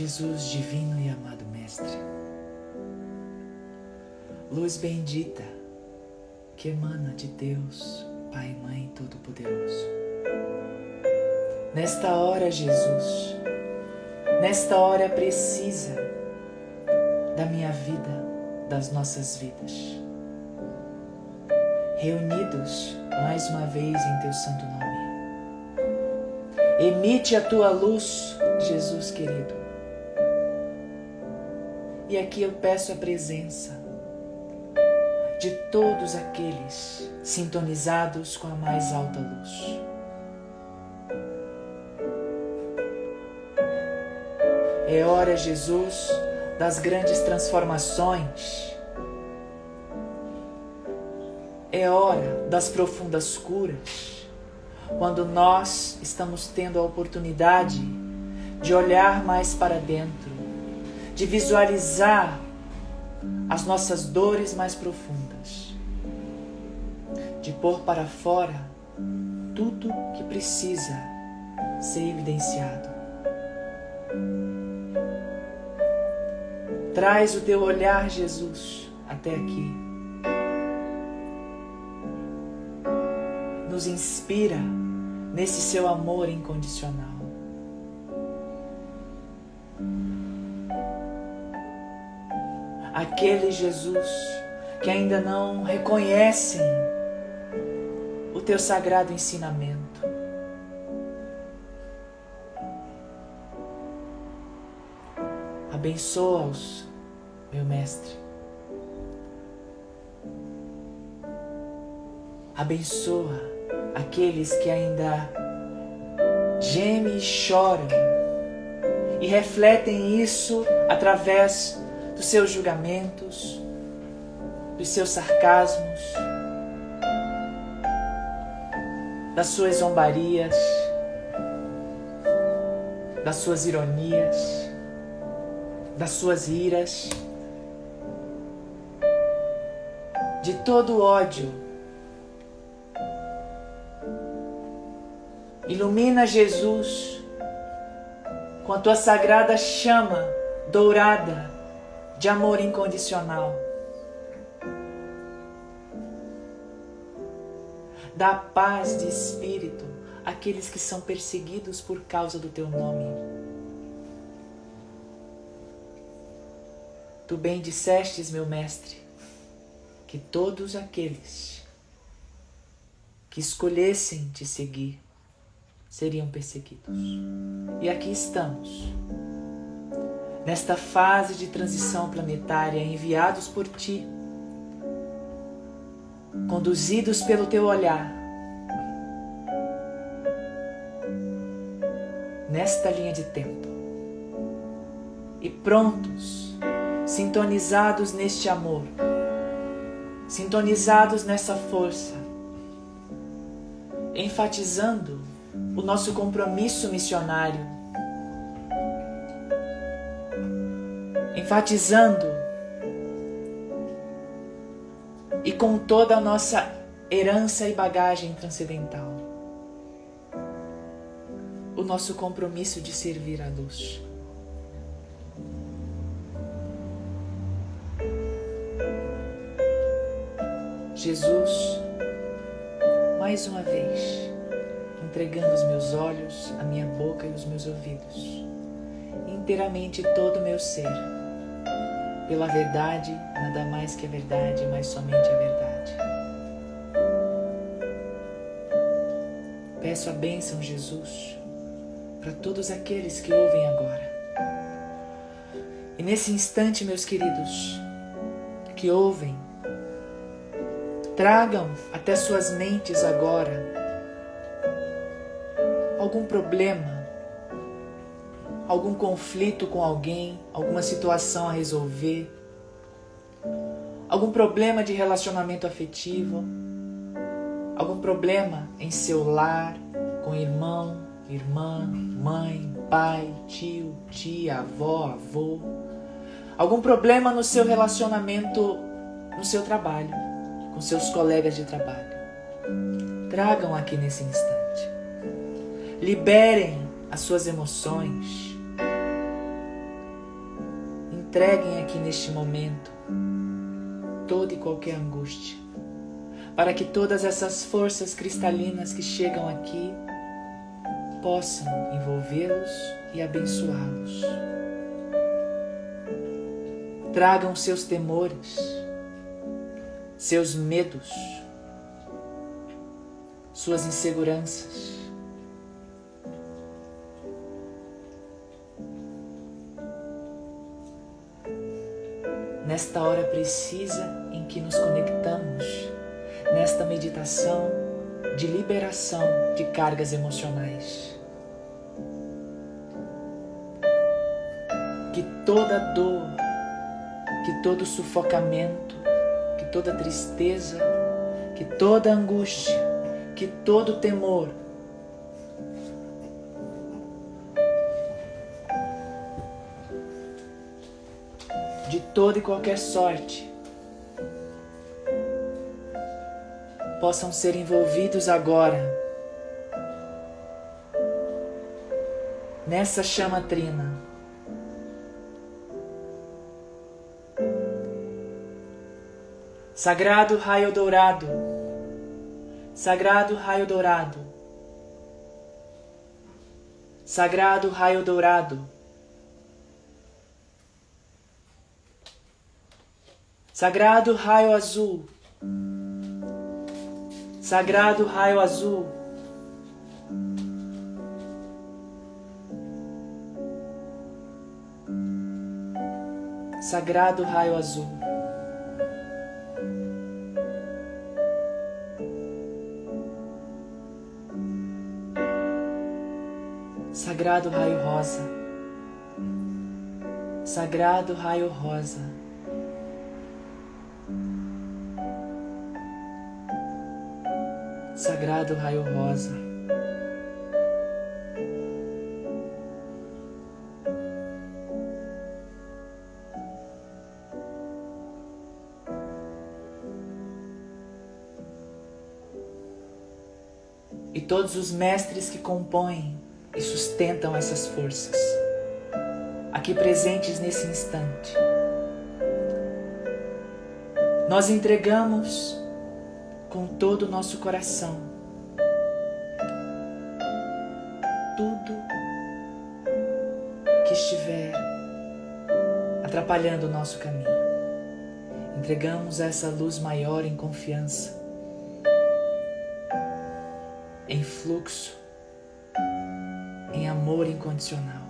Jesus divino e amado Mestre, luz bendita que emana de Deus, Pai e Mãe Todo-Poderoso. Nesta hora, Jesus, nesta hora precisa da minha vida, das nossas vidas, reunidos mais uma vez em Teu Santo Nome. Emite a Tua luz, Jesus querido. E aqui eu peço a presença de todos aqueles sintonizados com a mais alta luz. É hora, Jesus, das grandes transformações. É hora das profundas curas. Quando nós estamos tendo a oportunidade de olhar mais para dentro, de visualizar as nossas dores mais profundas, de pôr para fora tudo que precisa ser evidenciado. Traz o teu olhar, Jesus, até aqui. Nos inspira nesse seu amor incondicional. Aqueles, Jesus, que ainda não reconhecem o teu sagrado ensinamento. Abençoa-os, meu Mestre. Abençoa aqueles que ainda gemem e choram e refletem isso através dos seus julgamentos, dos seus sarcasmos, das suas zombarias, das suas ironias, das suas iras, de todo o ódio. Ilumina Jesus com a tua sagrada chama dourada de amor incondicional. Dá paz de espírito àqueles que são perseguidos por causa do teu nome. Tu bem dissestes, meu mestre, que todos aqueles que escolhessem te seguir seriam perseguidos. E aqui estamos nesta fase de transição planetária enviados por ti, conduzidos pelo teu olhar, nesta linha de tempo, e prontos, sintonizados neste amor, sintonizados nessa força, enfatizando o nosso compromisso missionário enfatizando e com toda a nossa herança e bagagem transcendental, o nosso compromisso de servir a luz. Jesus, mais uma vez, entregando os meus olhos, a minha boca e os meus ouvidos, inteiramente todo o meu ser pela verdade, nada mais que a verdade, mas somente a verdade. Peço a bênção, Jesus, para todos aqueles que ouvem agora. E nesse instante, meus queridos, que ouvem, tragam até suas mentes agora algum problema algum conflito com alguém, alguma situação a resolver, algum problema de relacionamento afetivo, algum problema em seu lar, com irmão, irmã, mãe, pai, tio, tia, avó, avô, algum problema no seu relacionamento no seu trabalho, com seus colegas de trabalho. Tragam aqui nesse instante. Liberem as suas emoções entreguem aqui neste momento toda e qualquer angústia, para que todas essas forças cristalinas que chegam aqui possam envolvê-los e abençoá-los. Tragam seus temores, seus medos, suas inseguranças. Nesta hora precisa em que nos conectamos, nesta meditação de liberação de cargas emocionais. Que toda dor, que todo sufocamento, que toda tristeza, que toda angústia, que todo temor de toda e qualquer sorte possam ser envolvidos agora nessa chama trina. Sagrado raio dourado, sagrado raio dourado, sagrado raio dourado, sagrado raio azul. Sagrado raio azul. Sagrado raio azul. Sagrado raio rosa. Sagrado raio rosa. Sagrado raio rosa. E todos os mestres que compõem e sustentam essas forças, aqui presentes nesse instante. Nós entregamos com todo o nosso coração atrapalhando o nosso caminho. Entregamos essa luz maior em confiança, em fluxo, em amor incondicional.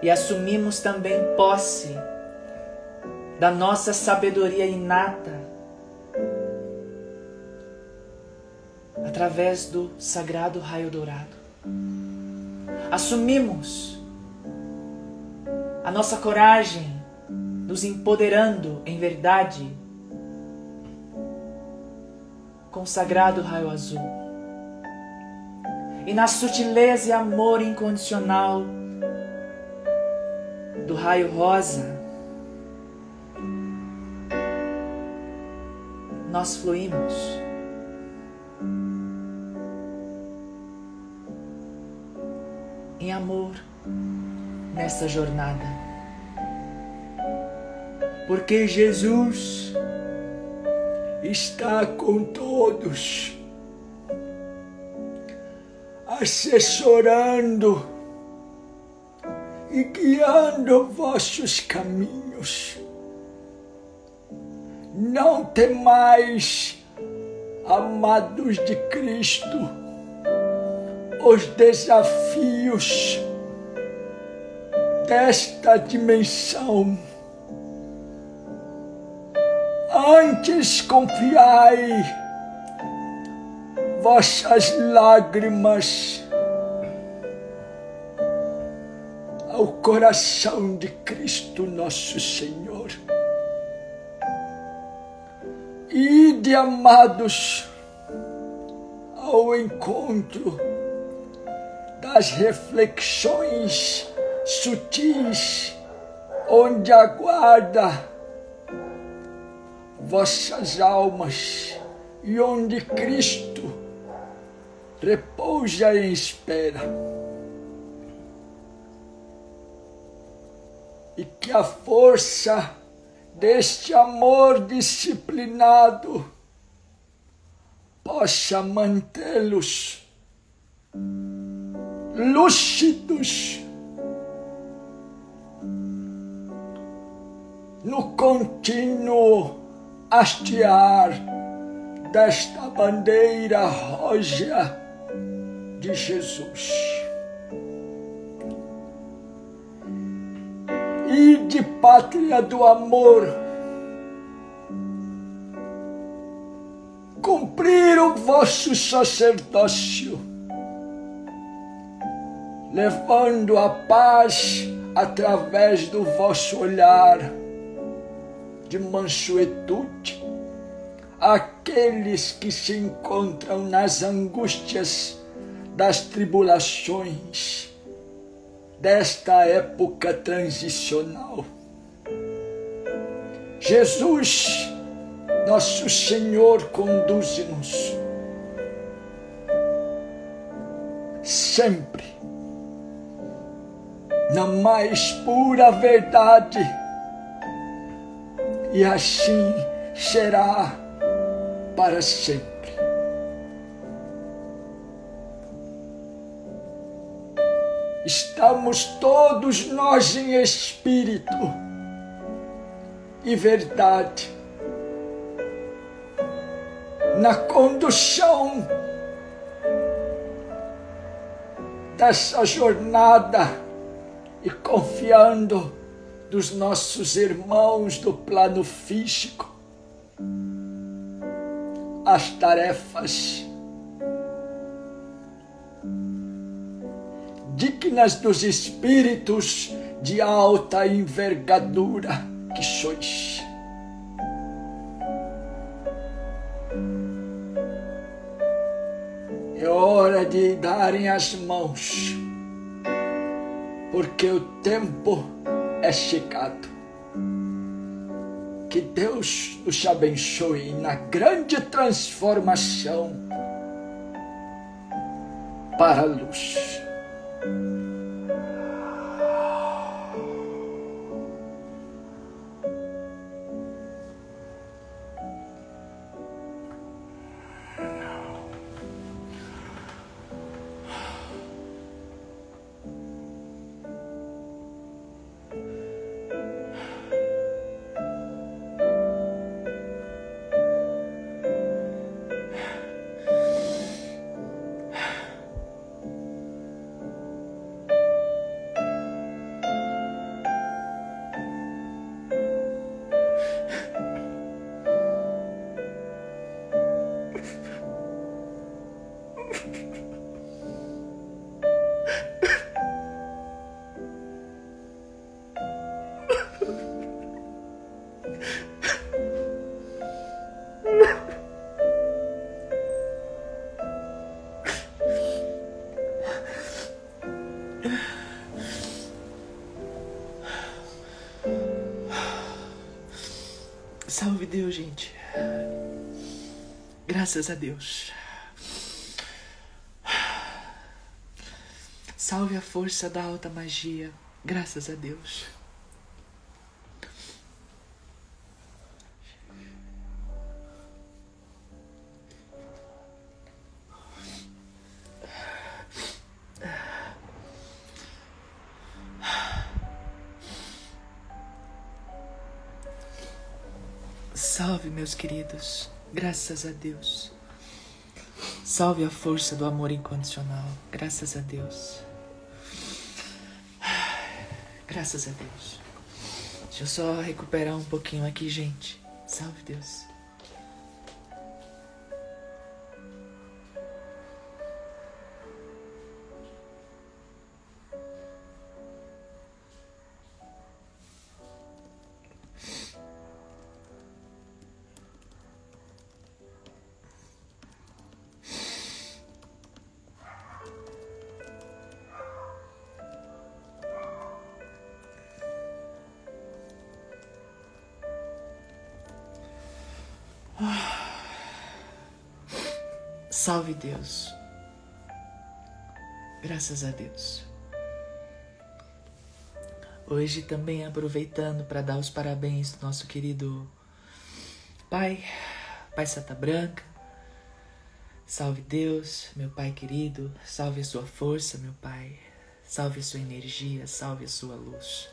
E assumimos também posse da nossa sabedoria inata através do sagrado raio dourado. Assumimos a nossa coragem, nos empoderando em verdade com o sagrado raio azul. E na sutileza e amor incondicional do raio rosa, nós fluímos. Nessa jornada. Porque Jesus está com todos, assessorando e guiando vossos caminhos não temais, amados de Cristo, os desafios desta dimensão. Antes confiai vossas lágrimas ao coração de Cristo nosso Senhor. Ide, amados, ao encontro das reflexões sutis, onde aguarda vossas almas e onde Cristo repousa em espera. e que a força deste amor disciplinado possa mantê-los lúcidos no contínuo hastear desta bandeira roja de Jesus. E de pátria do amor, cumprir o vosso sacerdócio, levando a paz através do vosso olhar de mansuetude aqueles que se encontram nas angústias das tribulações desta época transicional. Jesus, nosso Senhor, conduz-nos sempre na mais pura verdade, e assim será para sempre. Estamos todos nós em espírito e verdade na condução dessa jornada e confiando dos nossos irmãos do plano físico as tarefas dignas dos espíritos de alta envergadura que sois. É hora de darem as mãos, porque o tempo é chegado. Que Deus nos abençoe na grande transformação para a luz. Graças a Deus. Salve a força da alta magia. Graças a Deus. Salve, meus queridos. Graças a Deus. Salve a força do amor incondicional. Graças a Deus. Graças a Deus. Deixa eu só recuperar um pouquinho aqui, gente. Salve Deus. Salve Deus. Graças a Deus. Hoje também aproveitando para dar os parabéns do nosso querido Pai, Pai Santa Branca. Salve Deus, meu Pai querido, salve a sua força, meu Pai. Salve a sua energia, salve a sua luz.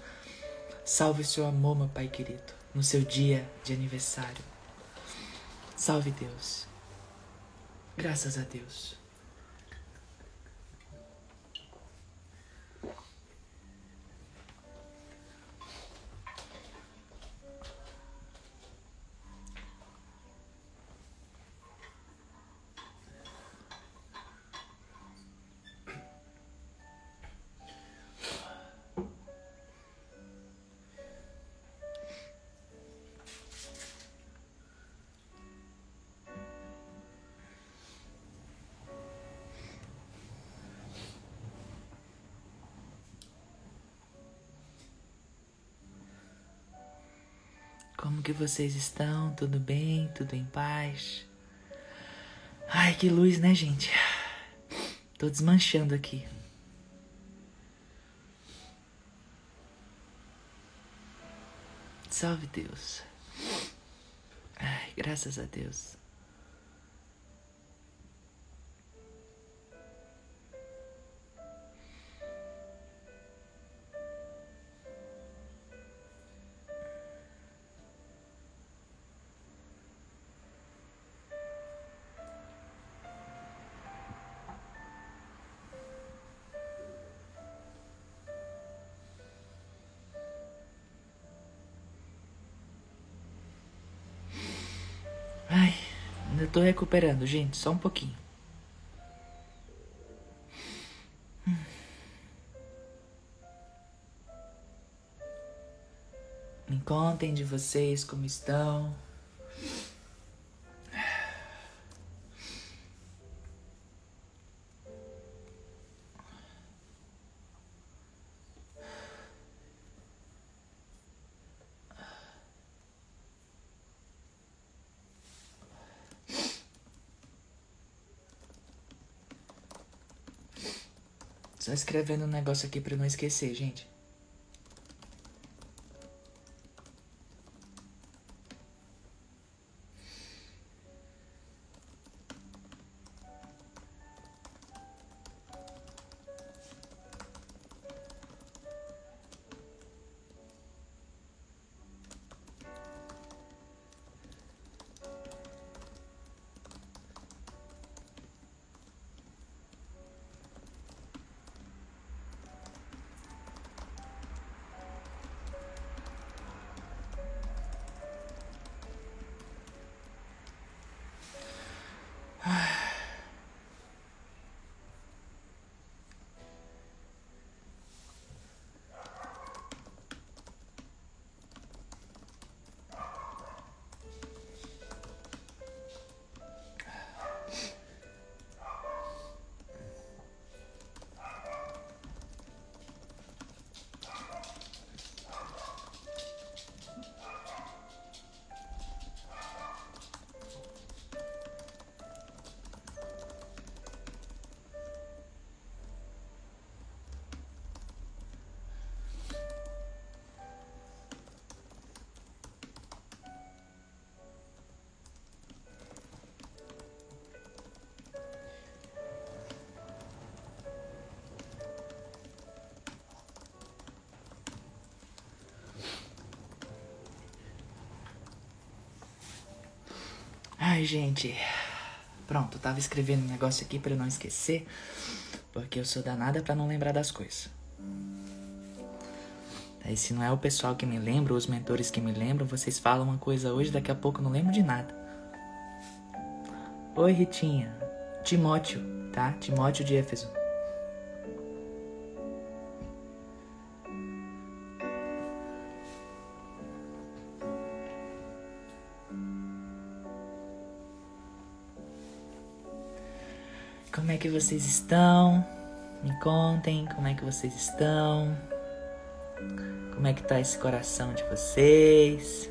Salve o seu amor, meu Pai querido, no seu dia de aniversário. Salve Deus. Graças a Deus. Que vocês estão? Tudo bem? Tudo em paz? Ai, que luz, né, gente? Tô desmanchando aqui. Salve Deus. Ai, graças a Deus. Tô recuperando, gente, só um pouquinho. Me contem de vocês como estão. Só escrevendo um negócio aqui pra não esquecer, gente. Gente. Pronto, tava escrevendo um negócio aqui para eu não esquecer, porque eu sou danada para não lembrar das coisas. Aí se não é o pessoal que me lembra, os mentores que me lembram, vocês falam uma coisa hoje, daqui a pouco eu não lembro de nada. Oi, Ritinha. Timóteo, tá? Timóteo de Éfeso. É que vocês estão? Me contem como é que vocês estão. Como é que tá esse coração de vocês?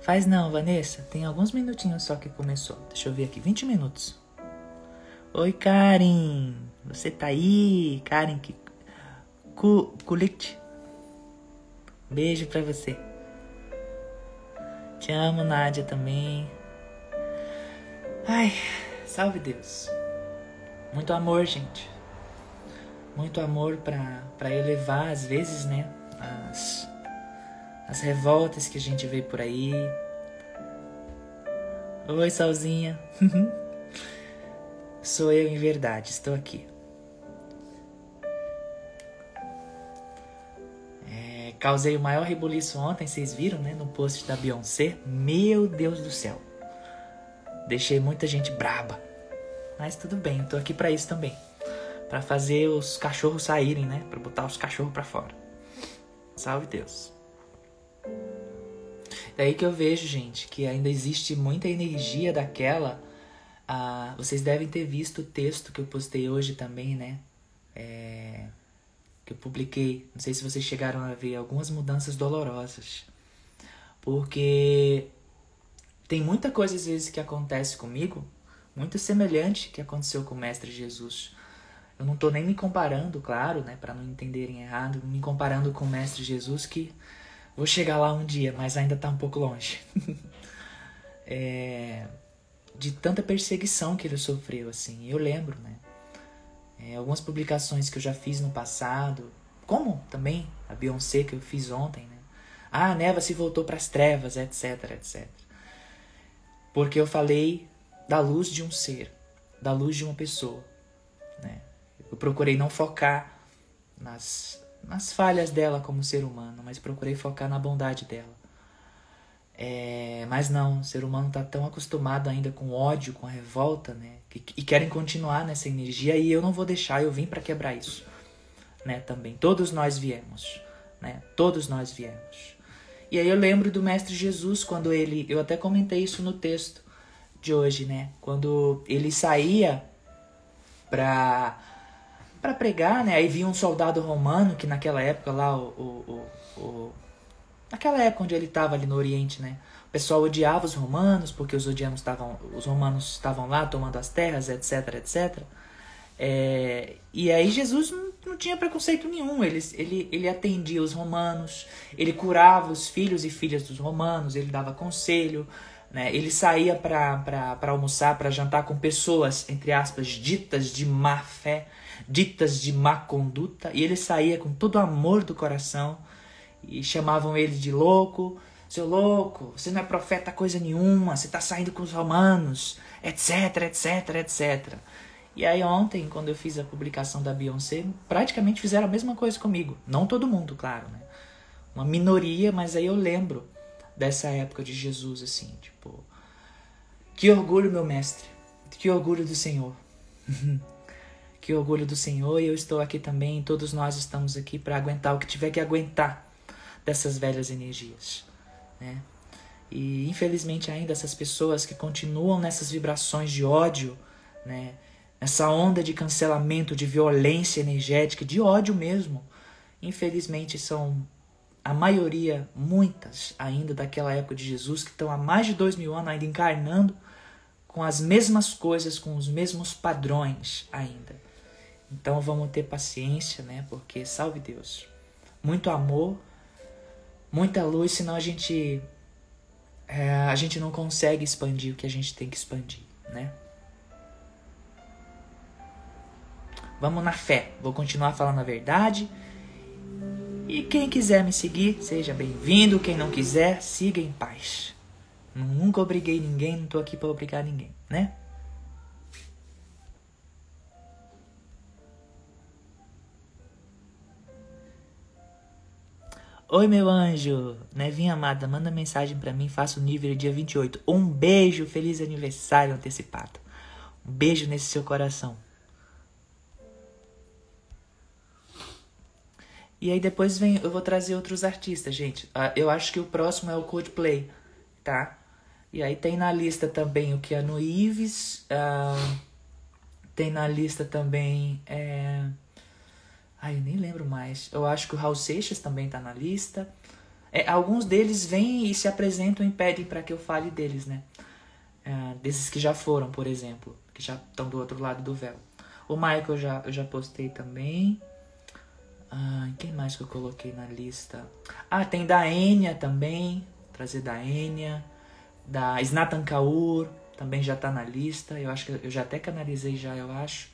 Faz não, Vanessa. Tem alguns minutinhos só que começou. Deixa eu ver aqui, 20 minutos. Oi, Karen. Você tá aí? Karen que Kulit. Beijo pra você. Te amo, Nádia, também. Ai, salve Deus. Muito amor, gente. Muito amor para elevar, às vezes, né? As, as revoltas que a gente vê por aí. Oi, Salzinha. Sou eu em verdade, estou aqui. É, causei o maior rebuliço ontem, vocês viram, né? No post da Beyoncé. Meu Deus do céu. Deixei muita gente braba. Mas tudo bem, eu tô aqui para isso também. para fazer os cachorros saírem, né? Pra botar os cachorros para fora. Salve Deus. Daí que eu vejo, gente, que ainda existe muita energia daquela ah, vocês devem ter visto o texto que eu postei hoje também, né? É, que eu publiquei. Não sei se vocês chegaram a ver algumas mudanças dolorosas. Porque tem muita coisa às vezes que acontece comigo, muito semelhante que aconteceu com o Mestre Jesus. Eu não estou nem me comparando, claro, né, para não entenderem errado, me comparando com o Mestre Jesus que vou chegar lá um dia, mas ainda está um pouco longe. é, de tanta perseguição que ele sofreu, assim. Eu lembro, né? É, algumas publicações que eu já fiz no passado, como também a Beyoncé que eu fiz ontem, né? Ah, a neva se voltou para as trevas, etc, etc. Porque eu falei da luz de um ser, da luz de uma pessoa, né? Eu procurei não focar nas, nas falhas dela como ser humano, mas procurei focar na bondade dela. É, mas não, o ser humano está tão acostumado ainda com ódio, com revolta, né? E querem continuar nessa energia e eu não vou deixar, eu vim para quebrar isso, né? Também. Todos nós viemos, né? Todos nós viemos. E aí eu lembro do Mestre Jesus quando ele, eu até comentei isso no texto de hoje, né? Quando ele saía para para pregar, né? Aí vinha um soldado romano que naquela época lá o, o, o, naquela época onde ele estava ali no Oriente, né? O pessoal odiava os romanos porque os odianos os romanos estavam lá tomando as terras, etc, etc. É, e aí Jesus não, não, tinha preconceito nenhum. Ele, ele, ele atendia os romanos, ele curava os filhos e filhas dos romanos, ele dava conselho, né? Ele saía para almoçar, para jantar com pessoas, entre aspas, ditas de má fé, ditas de má conduta, e ele saía com todo o amor do coração e chamavam ele de louco. Seu louco, você não é profeta coisa nenhuma, você está saindo com os romanos, etc, etc, etc. E aí ontem, quando eu fiz a publicação da Beyoncé, praticamente fizeram a mesma coisa comigo. Não todo mundo, claro, né? Uma minoria, mas aí eu lembro dessa época de Jesus, assim, tipo... Que orgulho, meu mestre. Que orgulho do Senhor. que orgulho do Senhor e eu estou aqui também. Todos nós estamos aqui para aguentar o que tiver que aguentar dessas velhas energias. Né? E infelizmente ainda essas pessoas que continuam nessas vibrações de ódio, né? Nessa onda de cancelamento, de violência energética, de ódio mesmo, infelizmente são a maioria, muitas ainda daquela época de Jesus, que estão há mais de dois mil anos ainda encarnando com as mesmas coisas, com os mesmos padrões ainda. Então vamos ter paciência, né? Porque salve Deus. Muito amor muita luz, senão a gente é, a gente não consegue expandir o que a gente tem que expandir, né? Vamos na fé. Vou continuar falando a verdade. E quem quiser me seguir, seja bem-vindo. Quem não quiser, siga em paz. Nunca obriguei ninguém, não tô aqui para obrigar ninguém, né? Oi, meu anjo. Nevinha amada, manda mensagem para mim, faça o nível dia 28. Um beijo, feliz aniversário antecipado. Um beijo nesse seu coração. E aí depois vem, eu vou trazer outros artistas, gente. Ah, eu acho que o próximo é o Coldplay, tá? E aí tem na lista também o Keanu Ives, uh, tem na lista também é, Ai, eu nem lembro mais. Eu acho que o Raul Seixas também tá na lista. É, alguns deles vêm e se apresentam e pedem para que eu fale deles, né? É, desses que já foram, por exemplo, que já estão do outro lado do véu. O Michael já, eu já postei também. Ah, quem mais que eu coloquei na lista? Ah, tem da Enya também. Trazer da Enya. Da Snatan Kaur. Também já tá na lista. Eu acho que eu já até canalizei já, eu acho.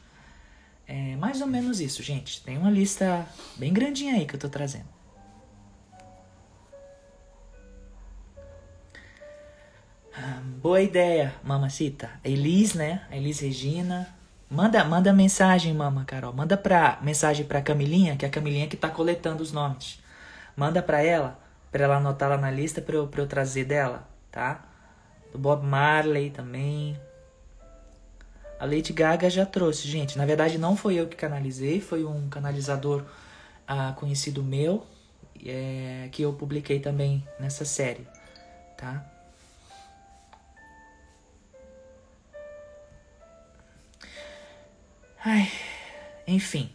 É mais ou menos isso, gente. Tem uma lista bem grandinha aí que eu tô trazendo. Ah, boa ideia, mamacita. Elis, né? Elis Regina. Manda, manda mensagem, mama, Carol. Manda pra, mensagem pra Camilinha, que é a Camilinha que tá coletando os nomes. Manda pra ela, pra ela anotar lá na lista pra eu, pra eu trazer dela, tá? Do Bob Marley também. A Lady Gaga já trouxe, gente. Na verdade, não foi eu que canalizei, foi um canalizador ah, conhecido meu, é, que eu publiquei também nessa série, tá? Ai, enfim.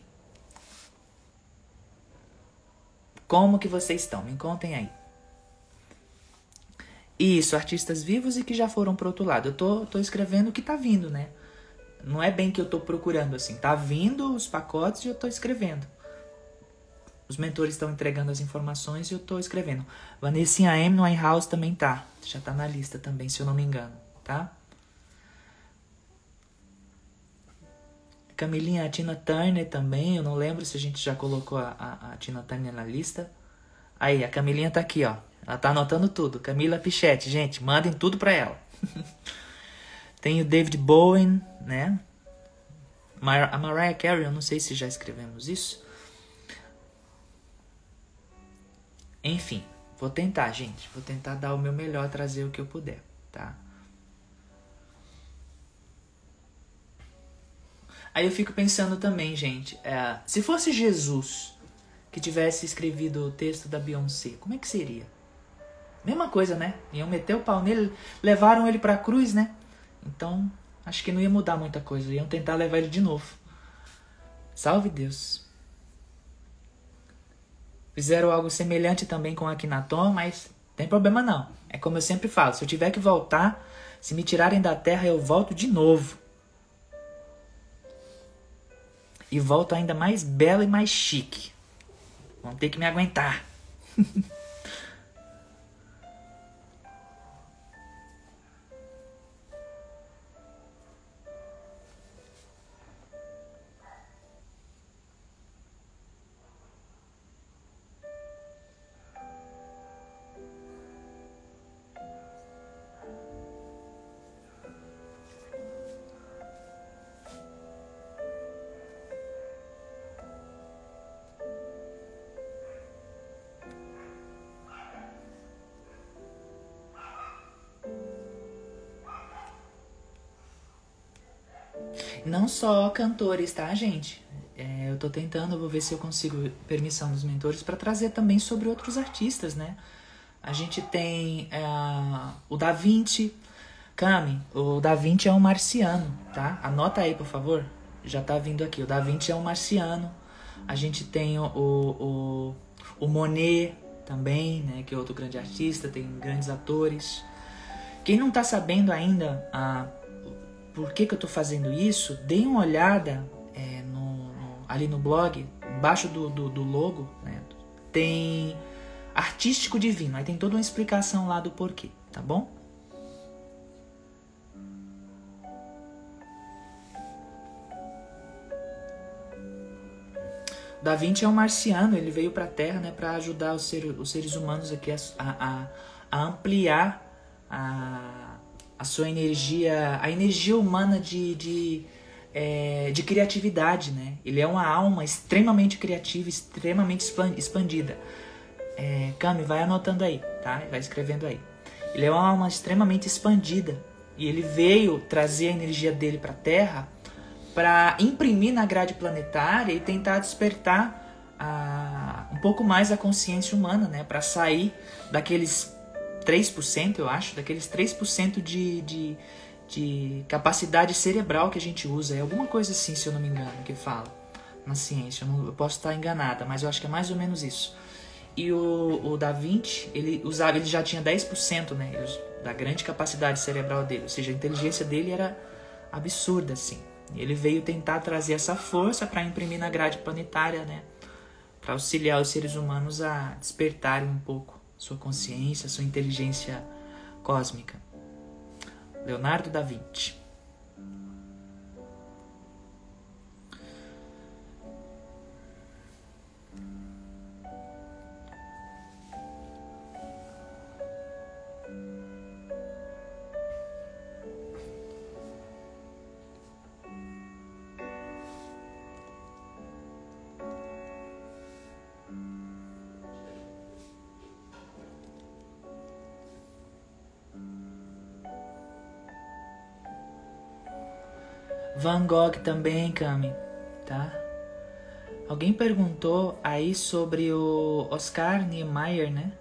Como que vocês estão? Me contem aí. Isso, artistas vivos e que já foram pro outro lado. Eu tô, tô escrevendo o que tá vindo, né? Não é bem que eu tô procurando assim. Tá vindo os pacotes e eu tô escrevendo. Os mentores estão entregando as informações e eu tô escrevendo. Vanessa M no iHouse também tá. Já tá na lista também, se eu não me engano, tá? Camilinha, a Tina Turner também. Eu não lembro se a gente já colocou a, a, a Tina Turner na lista. Aí, a Camilinha tá aqui, ó. Ela tá anotando tudo. Camila Pichetti, gente, mandem tudo pra ela. Tem o David Bowen, né? A Mariah Carey, eu não sei se já escrevemos isso. Enfim, vou tentar, gente. Vou tentar dar o meu melhor, trazer o que eu puder, tá? Aí eu fico pensando também, gente, é, se fosse Jesus que tivesse escrevido o texto da Beyoncé, como é que seria? Mesma coisa, né? Iam meter o pau nele, levaram ele pra cruz, né? Então, acho que não ia mudar muita coisa. Iam tentar levar ele de novo. Salve Deus. Fizeram algo semelhante também com Akhenaton, mas tem problema não. É como eu sempre falo, se eu tiver que voltar, se me tirarem da terra, eu volto de novo. E volto ainda mais bela e mais chique. Vão ter que me aguentar. só cantores, tá, gente? É, eu tô tentando, vou ver se eu consigo permissão dos mentores para trazer também sobre outros artistas, né? A gente tem é, o Da Vinci. Cami, o Da Vinci é um marciano, tá? Anota aí, por favor. Já tá vindo aqui. O Da Vinci é um marciano. A gente tem o, o, o Monet também, né? Que é outro grande artista, tem grandes atores. Quem não tá sabendo ainda, a por que, que eu estou fazendo isso, dê uma olhada é, no, no, ali no blog, embaixo do, do, do logo, né, tem artístico divino, aí tem toda uma explicação lá do porquê, tá bom? Da Vinci é um marciano, ele veio para a Terra né, para ajudar os, ser, os seres humanos aqui a, a, a ampliar a, a sua energia, a energia humana de, de, é, de criatividade, né? Ele é uma alma extremamente criativa, extremamente expandida. É, Cami, vai anotando aí, tá? Vai escrevendo aí. Ele é uma alma extremamente expandida e ele veio trazer a energia dele para a Terra para imprimir na grade planetária e tentar despertar a, um pouco mais a consciência humana, né? Para sair daqueles 3%, eu acho, daqueles 3% de, de, de capacidade cerebral que a gente usa. É alguma coisa assim, se eu não me engano, que fala na ciência. Eu, não, eu posso estar enganada, mas eu acho que é mais ou menos isso. E o, o Da Vinci, ele usava, ele já tinha 10%, né, da grande capacidade cerebral dele. Ou seja, a inteligência dele era absurda, assim. Ele veio tentar trazer essa força para imprimir na grade planetária, né, para auxiliar os seres humanos a despertarem um pouco sua consciência, sua inteligência cósmica. Leonardo da Vinci. Gogh também, Cami, tá? Alguém perguntou aí sobre o Oscar Niemeyer, né?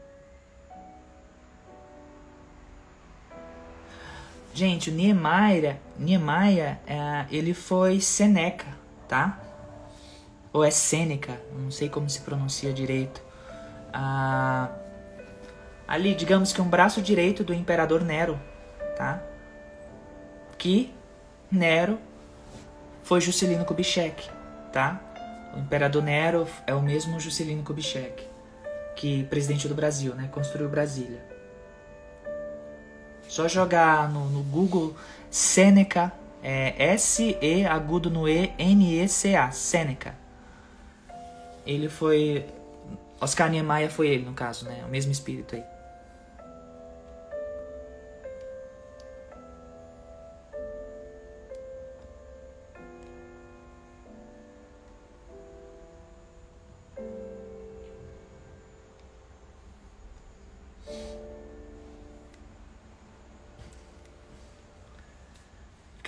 Gente, o Niemeyer, Niemeyer é, ele foi Seneca, tá? Ou é Sêneca, não sei como se pronuncia direito. Ah, ali, digamos que um braço direito do imperador Nero, tá? Que Nero foi Juscelino Kubitschek, tá? O imperador Nero é o mesmo Juscelino Kubitschek, que presidente do Brasil, né? Construiu Brasília. Só jogar no, no Google Seneca, é S-E agudo no E, N-E-C-A, Seneca. Ele foi. Oscar Niemeyer foi ele, no caso, né? O mesmo espírito aí.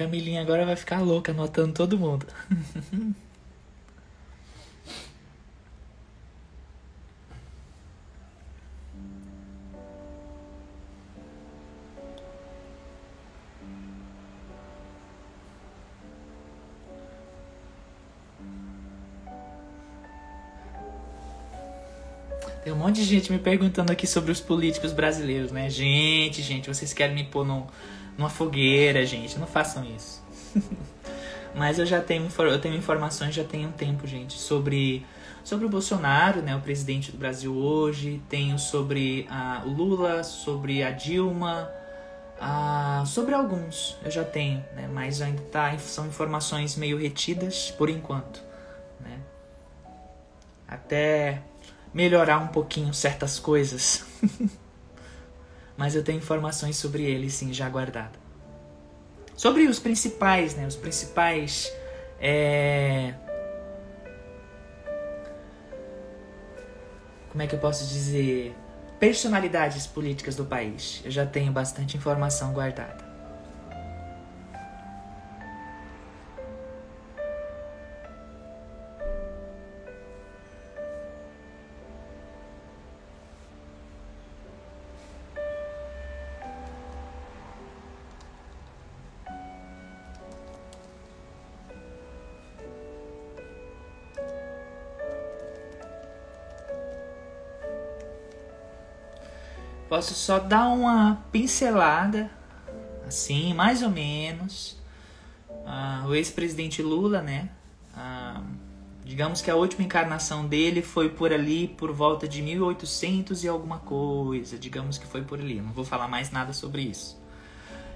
Camilinha agora vai ficar louca anotando todo mundo. Tem um monte de gente me perguntando aqui sobre os políticos brasileiros, né? Gente, gente, vocês querem me pôr num numa fogueira, gente. Não façam isso. Mas eu já tenho, eu tenho informações, já tenho um tempo, gente, sobre, sobre o Bolsonaro, né, o presidente do Brasil hoje. Tenho sobre o Lula, sobre a Dilma, uh, sobre alguns eu já tenho, né, mas ainda tá, são informações meio retidas por enquanto. Né, até melhorar um pouquinho certas coisas. mas eu tenho informações sobre ele sim já guardada. Sobre os principais, né? Os principais é... como é que eu posso dizer personalidades políticas do país. Eu já tenho bastante informação guardada. Posso só dar uma pincelada, assim, mais ou menos. Uh, o ex-presidente Lula, né? Uh, digamos que a última encarnação dele foi por ali, por volta de 1800 e alguma coisa. Digamos que foi por ali. Não vou falar mais nada sobre isso.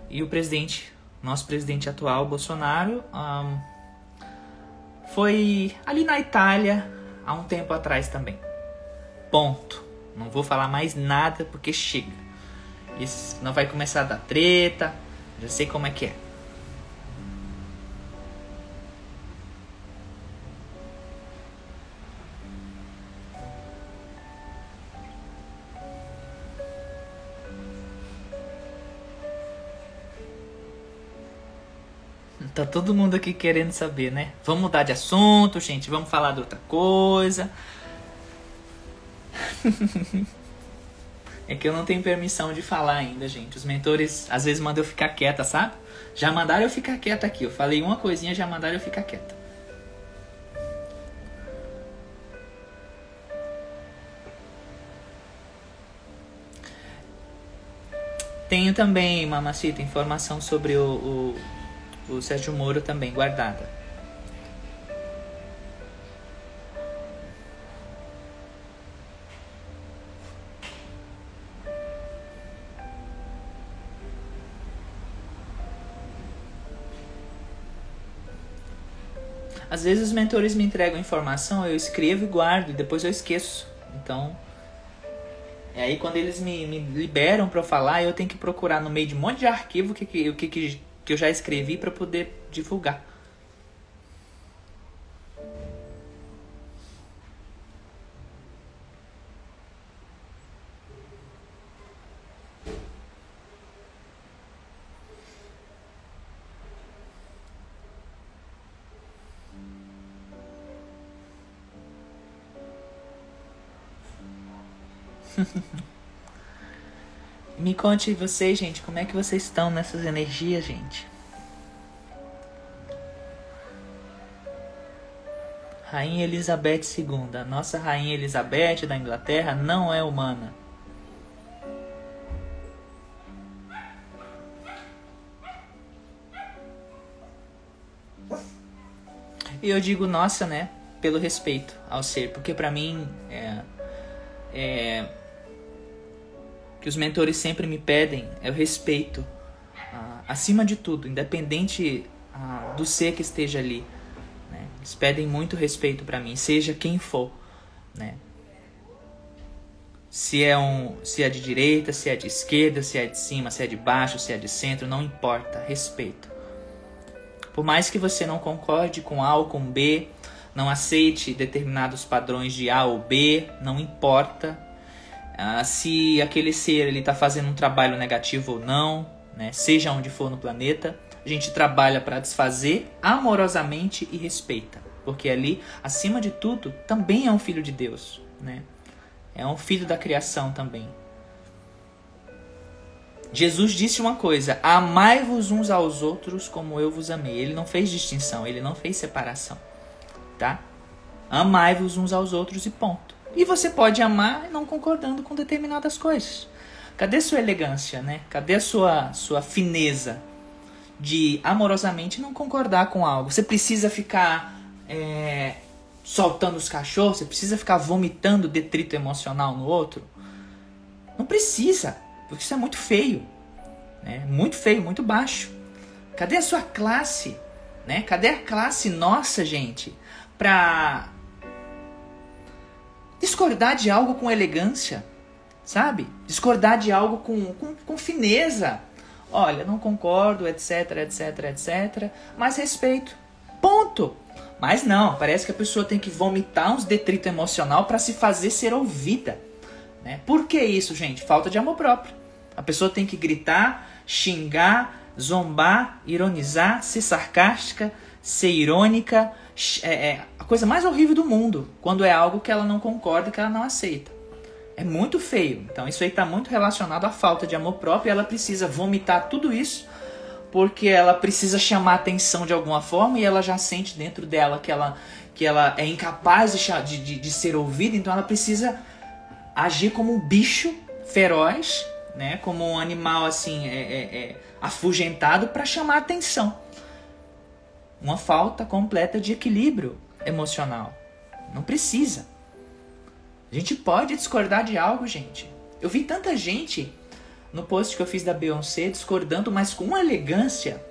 E o presidente, nosso presidente atual, Bolsonaro, ah, foi ali na Itália há um tempo atrás também. Ponto. Não vou falar mais nada porque chega. Isso não vai começar a dar treta. Já sei como é que é. Tá todo mundo aqui querendo saber, né? Vamos mudar de assunto, gente. Vamos falar de outra coisa. é que eu não tenho permissão de falar ainda, gente. Os mentores às vezes mandam eu ficar quieta, sabe? Já mandaram eu ficar quieta aqui. Eu falei uma coisinha, já mandaram eu ficar quieta. Tenho também, Mamacita, informação sobre o, o, o Sérgio Moro também guardada. Vezes os mentores me entregam informação, eu escrevo e guardo, e depois eu esqueço. Então, é aí quando eles me, me liberam para falar, eu tenho que procurar no meio de um monte de arquivo o que, que, que, que eu já escrevi para poder divulgar. Conte vocês, gente, como é que vocês estão nessas energias, gente? Rainha Elizabeth II. Nossa Rainha Elizabeth da Inglaterra não é humana. E eu digo nossa, né? Pelo respeito ao ser, porque para mim é, é que os mentores sempre me pedem é o respeito, uh, acima de tudo, independente uh, do ser que esteja ali. Né? Eles pedem muito respeito para mim, seja quem for. Né? Se é, um, se é de direita, se é de esquerda, se é de cima, se é de baixo, se é de centro, não importa, respeito. Por mais que você não concorde com A ou com B, não aceite determinados padrões de A ou B, não importa, ah, se aquele ser ele está fazendo um trabalho negativo ou não, né? seja onde for no planeta. A gente trabalha para desfazer amorosamente e respeita, porque ali, acima de tudo, também é um filho de Deus, né? É um filho da criação também. Jesus disse uma coisa: amai-vos uns aos outros como eu vos amei. Ele não fez distinção, ele não fez separação, tá? Amai-vos uns aos outros e ponto. E você pode amar não concordando com determinadas coisas. Cadê sua elegância, né? Cadê sua sua fineza de amorosamente não concordar com algo? Você precisa ficar é, soltando os cachorros? Você precisa ficar vomitando detrito emocional no outro? Não precisa, porque isso é muito feio, né? Muito feio, muito baixo. Cadê a sua classe, né? Cadê a classe nossa, gente, para discordar de algo com elegância, sabe? Discordar de algo com, com, com fineza. Olha, não concordo, etc, etc, etc, mas respeito. Ponto. Mas não, parece que a pessoa tem que vomitar uns detrito emocional para se fazer ser ouvida. Né? Por que isso, gente? Falta de amor próprio. A pessoa tem que gritar, xingar, zombar, ironizar, ser sarcástica, ser irônica, é, é, coisa mais horrível do mundo quando é algo que ela não concorda, que ela não aceita. É muito feio. Então isso aí está muito relacionado à falta de amor próprio ela precisa vomitar tudo isso porque ela precisa chamar atenção de alguma forma e ela já sente dentro dela que ela, que ela é incapaz de, de, de ser ouvida, então ela precisa agir como um bicho feroz, né? como um animal assim é, é, é afugentado para chamar atenção uma falta completa de equilíbrio emocional. Não precisa. A gente pode discordar de algo, gente. Eu vi tanta gente no post que eu fiz da Beyoncé discordando, mas com uma elegância.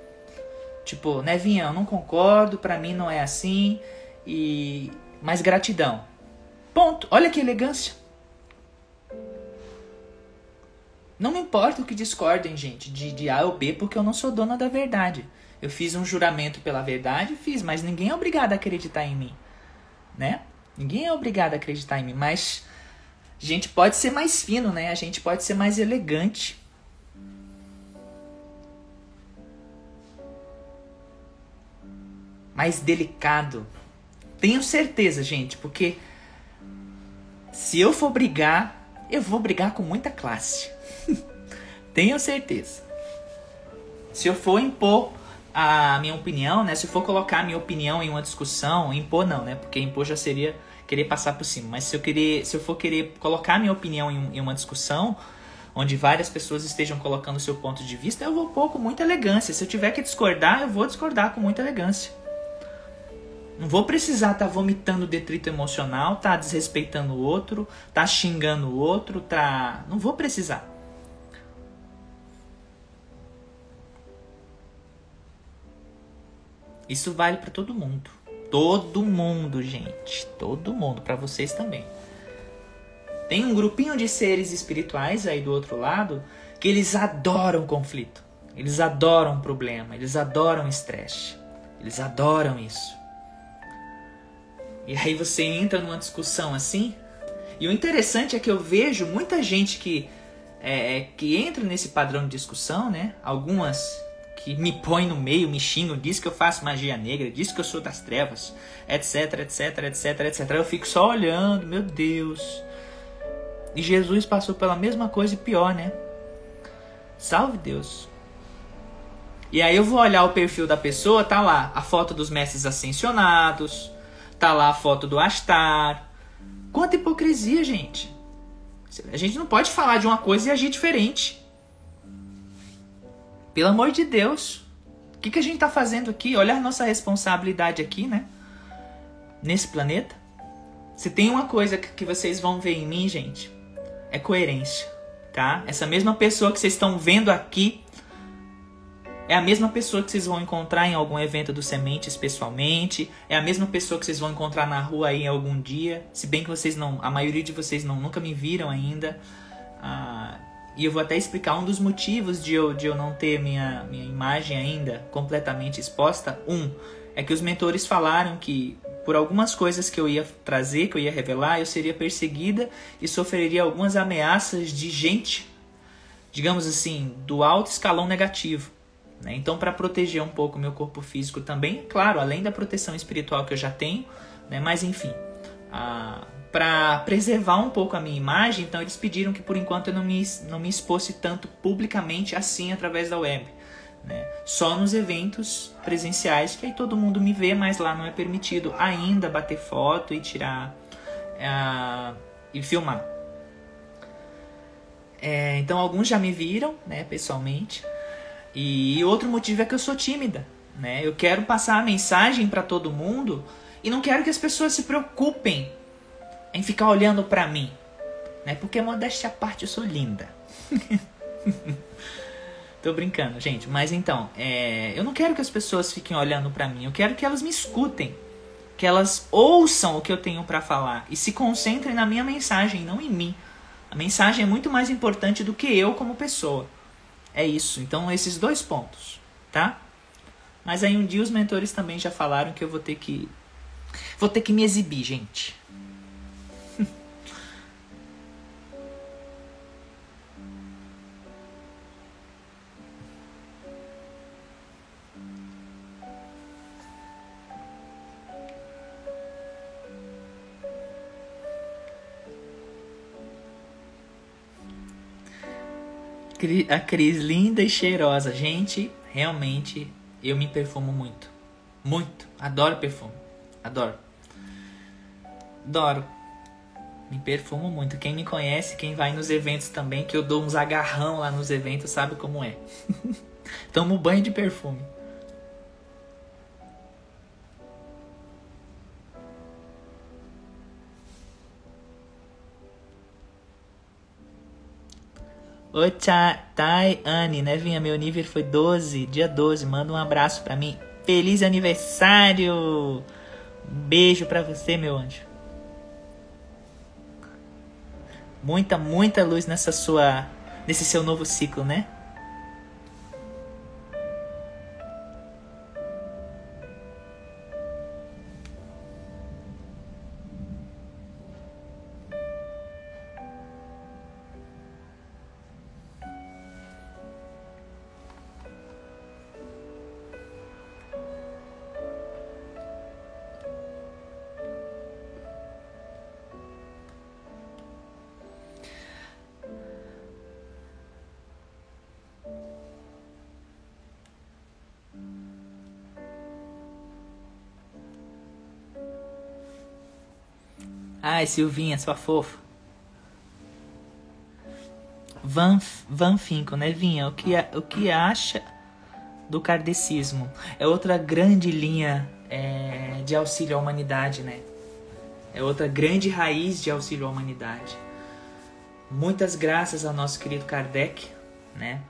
Tipo, Nevinha, eu não concordo, para mim não é assim. E mais gratidão. Ponto. Olha que elegância. Não me importa o que discordem, gente, de, de A ou B, porque eu não sou dona da verdade. Eu fiz um juramento pela verdade, fiz, mas ninguém é obrigado a acreditar em mim, né? Ninguém é obrigado a acreditar em mim, mas a gente pode ser mais fino, né? A gente pode ser mais elegante. Mais delicado. Tenho certeza, gente, porque se eu for brigar, eu vou brigar com muita classe. Tenho certeza. Se eu for impor a minha opinião, né? Se for colocar a minha opinião em uma discussão, impor não, né? Porque impor já seria querer passar por cima. Mas se eu querer, se eu for querer colocar a minha opinião em, em uma discussão, onde várias pessoas estejam colocando o seu ponto de vista, eu vou pôr com muita elegância. Se eu tiver que discordar, eu vou discordar com muita elegância. Não vou precisar estar tá vomitando detrito emocional, tá desrespeitando o outro, tá xingando o outro, tá. Não vou precisar. Isso vale para todo mundo. Todo mundo, gente. Todo mundo. Para vocês também. Tem um grupinho de seres espirituais aí do outro lado que eles adoram conflito. Eles adoram problema. Eles adoram estresse. Eles adoram isso. E aí você entra numa discussão assim. E o interessante é que eu vejo muita gente que, é, é que entra nesse padrão de discussão, né? Algumas que me põem no meio, me xingam, diz que eu faço magia negra, diz que eu sou das trevas, etc, etc, etc, etc. Eu fico só olhando, meu Deus. E Jesus passou pela mesma coisa e pior, né? Salve Deus. E aí eu vou olhar o perfil da pessoa, tá lá a foto dos mestres ascensionados, Tá lá a foto do Astar. Quanta hipocrisia, gente. A gente não pode falar de uma coisa e agir diferente. Pelo amor de Deus. O que, que a gente tá fazendo aqui? Olha a nossa responsabilidade aqui, né? Nesse planeta. Se tem uma coisa que vocês vão ver em mim, gente, é coerência, tá? Essa mesma pessoa que vocês estão vendo aqui é a mesma pessoa que vocês vão encontrar em algum evento do Sementes pessoalmente. É a mesma pessoa que vocês vão encontrar na rua aí algum dia. Se bem que vocês não. A maioria de vocês não, nunca me viram ainda. Ah, e eu vou até explicar um dos motivos de eu, de eu não ter minha, minha imagem ainda completamente exposta. Um, é que os mentores falaram que por algumas coisas que eu ia trazer, que eu ia revelar, eu seria perseguida e sofreria algumas ameaças de gente, digamos assim, do alto escalão negativo. Né? Então, para proteger um pouco meu corpo físico também, claro, além da proteção espiritual que eu já tenho, né? mas enfim, para preservar um pouco a minha imagem, então eles pediram que por enquanto eu não me, não me expôsse tanto publicamente assim através da web. Né? Só nos eventos presenciais, que aí todo mundo me vê, mas lá não é permitido ainda bater foto e tirar uh, e filmar. É, então alguns já me viram, né, pessoalmente. E outro motivo é que eu sou tímida, né? Eu quero passar a mensagem para todo mundo e não quero que as pessoas se preocupem em ficar olhando para mim, né? Porque modéstia à parte, eu sou linda. Tô brincando, gente. Mas então, é... eu não quero que as pessoas fiquem olhando para mim. Eu quero que elas me escutem, que elas ouçam o que eu tenho para falar e se concentrem na minha mensagem, não em mim. A mensagem é muito mais importante do que eu como pessoa. É isso. Então, esses dois pontos, tá? Mas aí um dia os mentores também já falaram que eu vou ter que. Vou ter que me exibir, gente. A Cris linda e cheirosa. Gente, realmente eu me perfumo muito. Muito. Adoro perfume. Adoro. Adoro. Me perfumo muito. Quem me conhece, quem vai nos eventos também, que eu dou uns agarrão lá nos eventos, sabe como é. Tomo banho de perfume. Oi, Tayane, né, Vinha? Meu nível foi 12, dia 12. Manda um abraço pra mim. Feliz aniversário! Um beijo pra você, meu anjo. Muita, muita luz nessa sua. nesse seu novo ciclo, né? Ai, Silvinha, sua fofa. Van, Van Finco, né, Vinha? O que, o que acha do kardecismo? É outra grande linha é, de auxílio à humanidade, né? É outra grande raiz de auxílio à humanidade. Muitas graças ao nosso querido Kardec, né?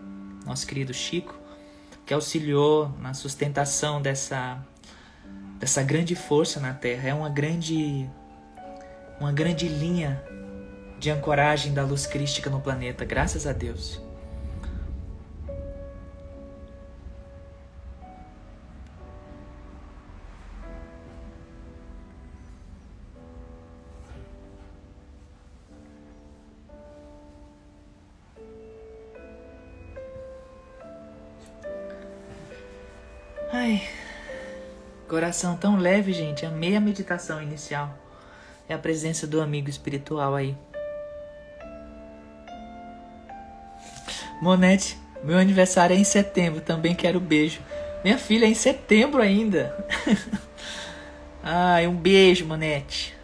Nosso querido Chico, que auxiliou na sustentação dessa dessa grande força na Terra. É uma grande uma grande linha de ancoragem da luz crística no planeta, graças a Deus. Ai, coração tão leve, gente. Amei a meditação inicial. É a presença do amigo espiritual aí. Monete, meu aniversário é em setembro, também quero beijo. Minha filha é em setembro ainda. Ai, um beijo, Monete.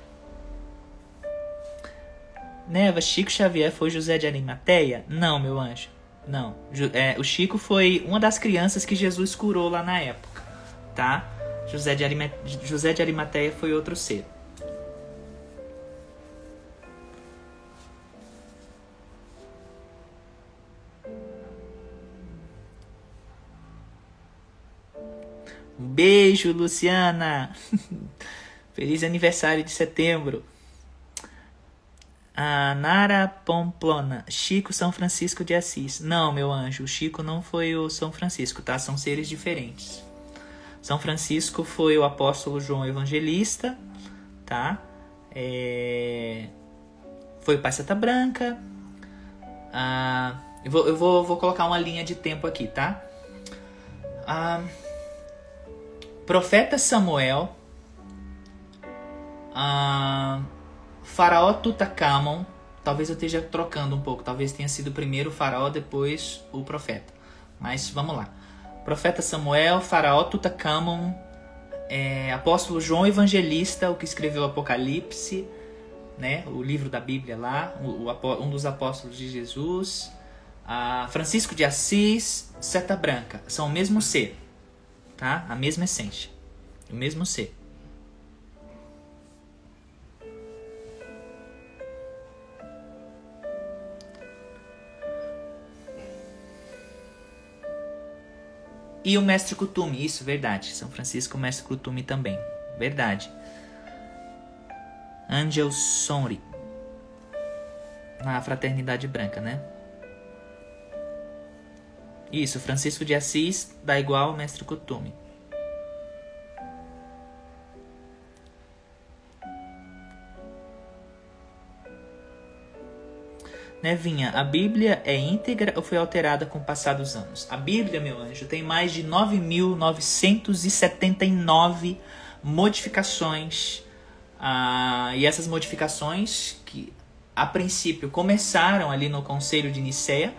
Neva, Chico Xavier foi José de Arimateia? Não, meu anjo. Não. É, o Chico foi uma das crianças que Jesus curou lá na época, tá? José de, Arima, José de Arimateia foi outro ser. Beijo, Luciana. Feliz aniversário de setembro. A Nara Pomplona, Chico São Francisco de Assis. Não, meu anjo, o Chico não foi o São Francisco, tá? São seres diferentes. São Francisco foi o apóstolo João Evangelista, tá? É... Foi o Pai Santa Branca. Ah, eu vou, eu vou, vou colocar uma linha de tempo aqui, tá? Ah, Profeta Samuel, Faraó Tutankhamon, talvez eu esteja trocando um pouco, talvez tenha sido primeiro o Faraó, depois o profeta. Mas vamos lá. Profeta Samuel, Faraó Tutankhamon, é, Apóstolo João Evangelista, o que escreveu o Apocalipse, né, o livro da Bíblia lá, o, o, um dos apóstolos de Jesus, Francisco de Assis, Seta Branca, são o mesmo ser tá? A mesma essência, o mesmo ser. E o mestre Kutume, isso, verdade. São Francisco, o mestre Kutume também. Verdade. Angel Sonri. Na Fraternidade Branca, né? Isso, Francisco de Assis dá igual ao mestre Kutume. Nevinha, a Bíblia é íntegra ou foi alterada com o passar dos anos? A Bíblia, meu anjo, tem mais de 9.979 modificações. Ah, e essas modificações, que a princípio começaram ali no Conselho de Nicéia,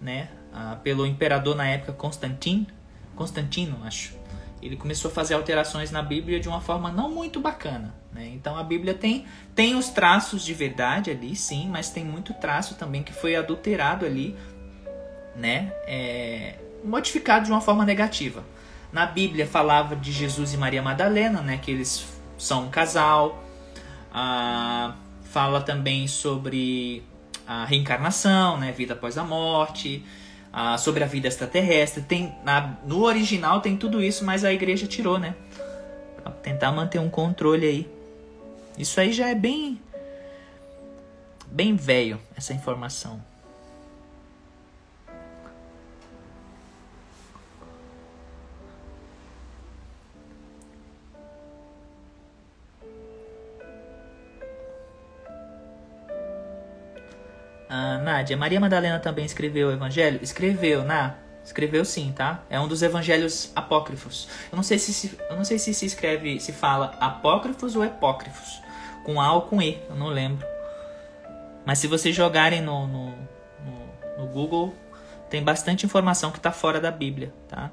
né, ah, pelo imperador na época Constantino, Constantino, acho. Ele começou a fazer alterações na Bíblia de uma forma não muito bacana. Né? Então a Bíblia tem, tem os traços de verdade ali, sim, mas tem muito traço também que foi adulterado ali, né? É, modificado de uma forma negativa. Na Bíblia falava de Jesus e Maria Madalena, né? Que eles são um casal. Ah, fala também sobre a reencarnação, né? Vida após a morte ah, sobre a vida extraterrestre. Tem, na, no original tem tudo isso, mas a igreja tirou, né? Pra tentar manter um controle aí. Isso aí já é bem. bem velho, essa informação. Ah, Nádia, Maria Madalena também escreveu o evangelho? Escreveu, Ná. Escreveu sim, tá? É um dos evangelhos apócrifos. Eu não sei se se, eu não sei se se escreve, se fala apócrifos ou epócrifos. Com A ou com E, eu não lembro. Mas se vocês jogarem no, no, no, no Google, tem bastante informação que está fora da Bíblia, tá?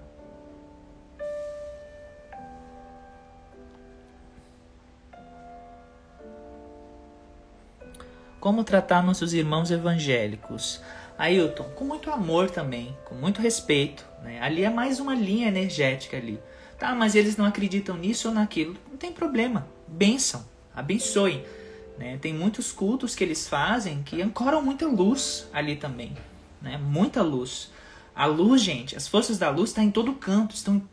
Como tratar nossos irmãos evangélicos? Ailton, com muito amor também, com muito respeito. Né? Ali é mais uma linha energética ali. Tá, mas eles não acreditam nisso ou naquilo. Não tem problema. Benção, abençoem. Né? Tem muitos cultos que eles fazem que ancoram muita luz ali também. Né? Muita luz. A luz, gente, as forças da luz estão em todo canto, estão em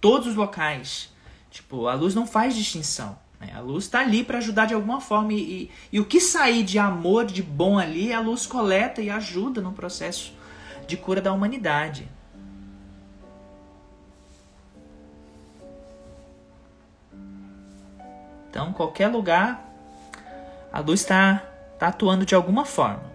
todos os locais. Tipo, a luz não faz distinção. Né? A luz está ali para ajudar de alguma forma. E, e, e o que sair de amor, de bom ali, a luz coleta e ajuda no processo de cura da humanidade. Então, qualquer lugar, a luz está tá atuando de alguma forma.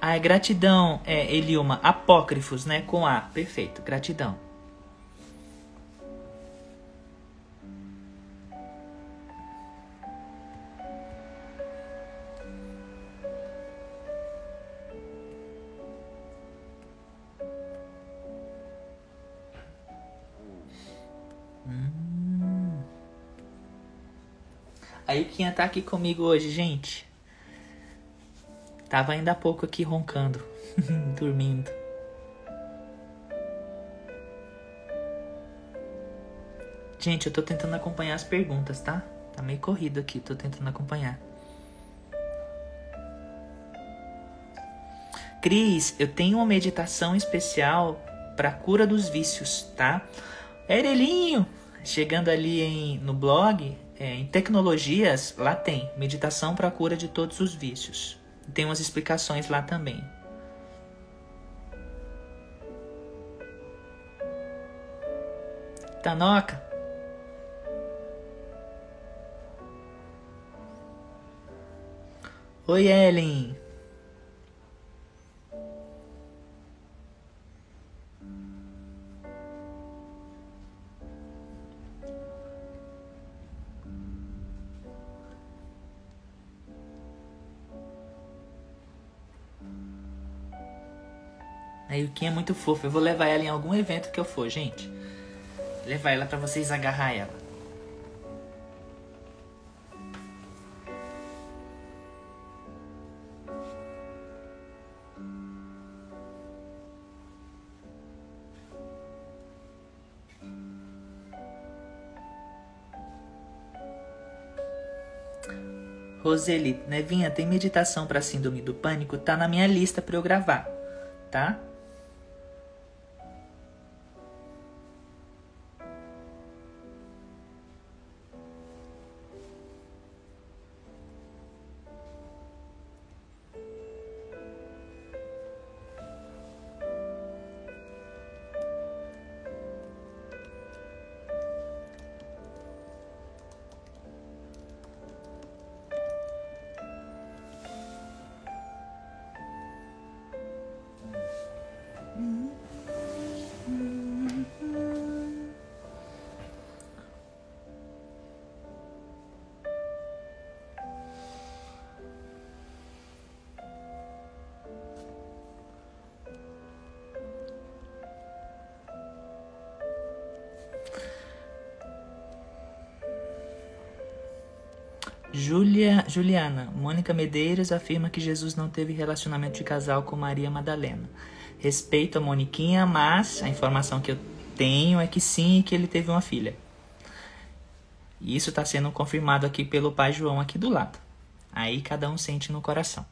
Ah, é gratidão, é, Eliuma, apócrifos, né? Com A. Perfeito, gratidão. Tá aqui comigo hoje, gente? Tava ainda há pouco aqui roncando, dormindo. Gente, eu tô tentando acompanhar as perguntas, tá? Tá meio corrido aqui, tô tentando acompanhar. Cris, eu tenho uma meditação especial para cura dos vícios, tá? Erelinho, chegando ali em, no blog, é, em tecnologias, lá tem meditação para cura de todos os vícios. Tem umas explicações lá também. Tanoca. Oi, Ellen. A Yukin é muito fofa. Eu vou levar ela em algum evento que eu for, gente. Levar ela para vocês agarrar ela. Roseli, Nevinha, tem meditação para síndrome do pânico? Tá na minha lista para eu gravar, tá? Juliana, Mônica Medeiros afirma que Jesus não teve relacionamento de casal com Maria Madalena. Respeito a Moniquinha, mas a informação que eu tenho é que sim, que ele teve uma filha. E isso está sendo confirmado aqui pelo pai João aqui do lado. Aí cada um sente no coração.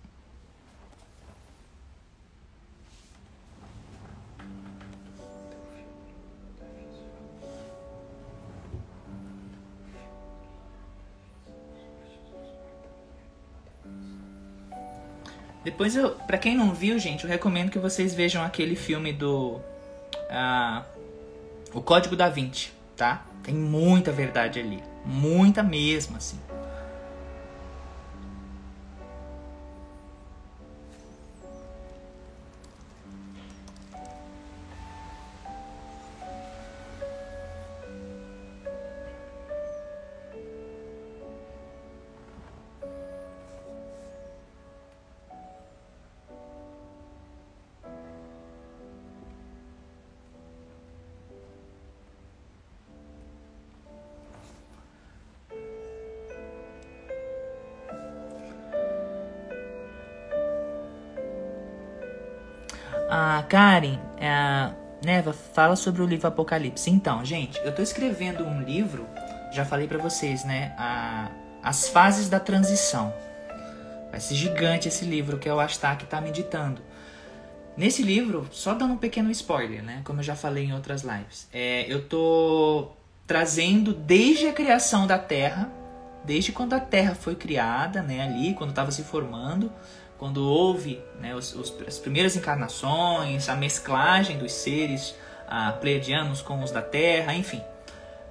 Depois eu, para quem não viu, gente, eu recomendo que vocês vejam aquele filme do uh, O Código da Vinci, tá? Tem muita verdade ali, muita mesmo, assim. A Karen, a Neva, fala sobre o livro Apocalipse. Então, gente, eu tô escrevendo um livro, já falei para vocês, né? A, as fases da transição. Vai ser gigante esse livro que é o Astak tá meditando. Nesse livro, só dando um pequeno spoiler, né? Como eu já falei em outras lives, é, eu tô trazendo desde a criação da Terra, desde quando a Terra foi criada, né? Ali, quando estava se formando, quando houve né, os, os, as primeiras encarnações, a mesclagem dos seres a, pleiadianos com os da Terra, enfim,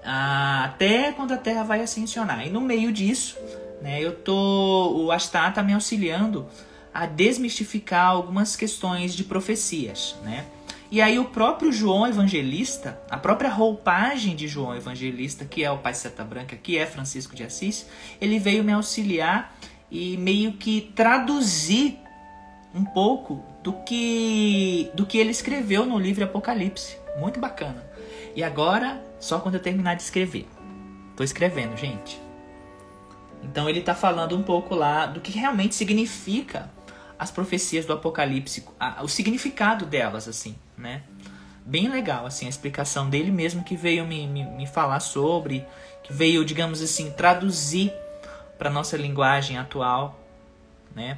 a, até quando a Terra vai ascensionar. E no meio disso, né? Eu tô, o Astá tá me auxiliando a desmistificar algumas questões de profecias, né? E aí o próprio João Evangelista, a própria roupagem de João Evangelista, que é o Pai Seta Branca, que é Francisco de Assis, ele veio me auxiliar e meio que traduzir um pouco do que do que ele escreveu no livro Apocalipse. Muito bacana. E agora, só quando eu terminar de escrever. Tô escrevendo, gente. Então ele está falando um pouco lá do que realmente significa as profecias do Apocalipse, a, o significado delas, assim, né? Bem legal, assim, a explicação dele mesmo que veio me, me, me falar sobre, que veio, digamos assim, traduzir para nossa linguagem atual, né?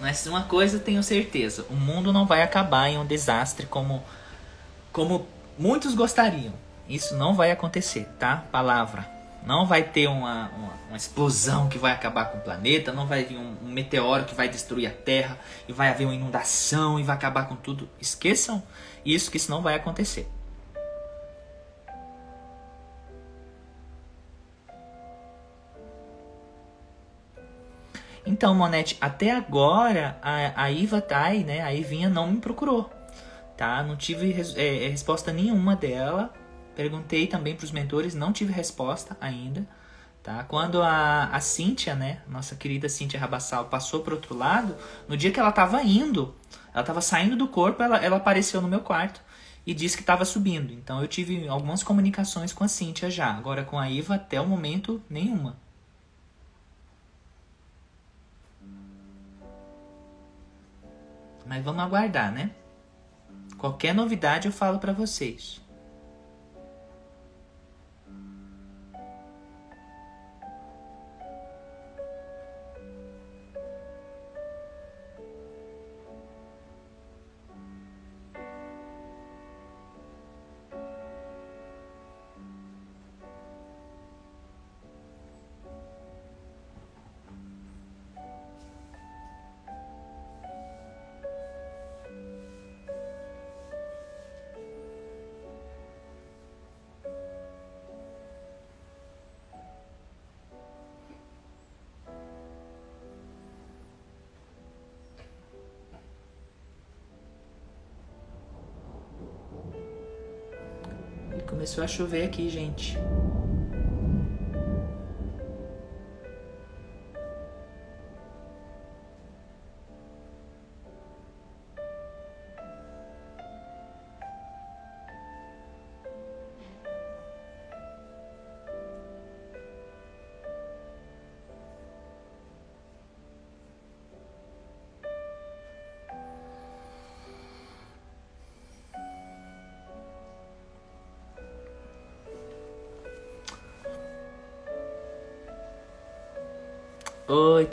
Mas uma coisa tenho certeza, o mundo não vai acabar em um desastre como como muitos gostariam. Isso não vai acontecer, tá? Palavra. Não vai ter uma, uma, uma explosão que vai acabar com o planeta, não vai vir um, um meteoro que vai destruir a Terra, e vai haver uma inundação e vai acabar com tudo. Esqueçam isso, que isso não vai acontecer. Então, Monete, até agora a, a Iva Tai, né, a Ivinha não me procurou, tá? Não tive res, é, é resposta nenhuma dela. Perguntei também para os mentores, não tive resposta ainda, tá? Quando a, a Cíntia, né, nossa querida Cíntia Rabassal, passou para outro lado, no dia que ela estava indo, ela estava saindo do corpo, ela, ela apareceu no meu quarto e disse que estava subindo. Então eu tive algumas comunicações com a Cíntia já. Agora com a Iva, até o momento, nenhuma. Mas vamos aguardar, né? Qualquer novidade eu falo para vocês. Começou a chover aqui, gente.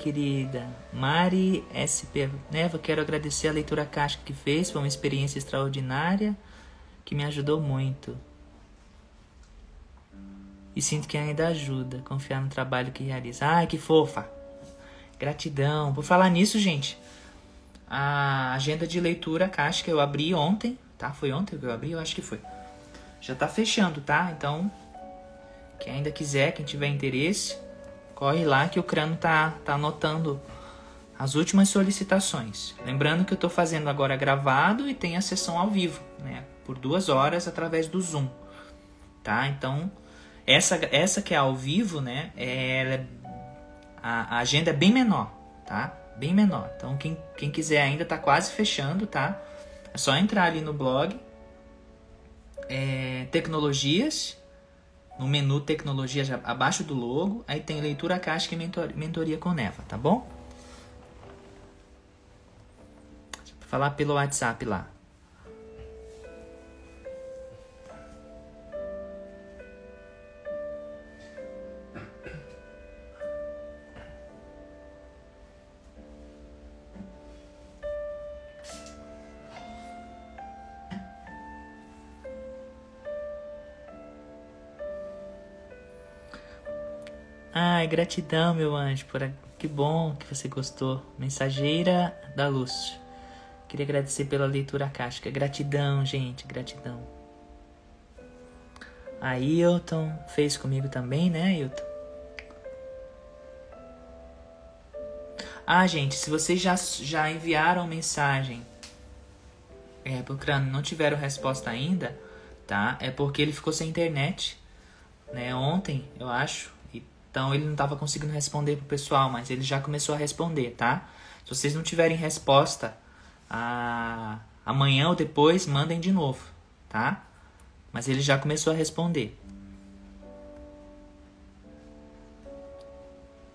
Querida. Mari SP Neva, quero agradecer a leitura caixa que fez. Foi uma experiência extraordinária que me ajudou muito. E sinto que ainda ajuda. Confiar no trabalho que realiza. Ai, que fofa. Gratidão. Por falar nisso, gente, a agenda de leitura caixa que eu abri ontem, tá? Foi ontem que eu abri? Eu acho que foi. Já tá fechando, tá? Então, quem ainda quiser, quem tiver interesse, Corre lá que o Crano tá, tá anotando as últimas solicitações. Lembrando que eu estou fazendo agora gravado e tem a sessão ao vivo, né? Por duas horas através do Zoom, tá? Então essa essa que é ao vivo, né? É, a, a agenda é bem menor, tá? Bem menor. Então quem, quem quiser ainda tá quase fechando, tá? É só entrar ali no blog é, tecnologias no menu tecnologia já, abaixo do logo, aí tem leitura caixa e mentoria, mentoria com Neva, tá bom? Deixa eu falar pelo WhatsApp lá. Gratidão, meu anjo, por a... que bom que você gostou. Mensageira da Luz. Queria agradecer pela leitura cáustica. Gratidão, gente, gratidão. A Ailton fez comigo também, né, Ailton? Ah, gente, se vocês já, já enviaram mensagem é, pro Crânio não tiveram resposta ainda, tá? É porque ele ficou sem internet, né? Ontem, eu acho. Então ele não estava conseguindo responder pro pessoal, mas ele já começou a responder, tá? Se vocês não tiverem resposta a... amanhã ou depois, mandem de novo, tá? Mas ele já começou a responder.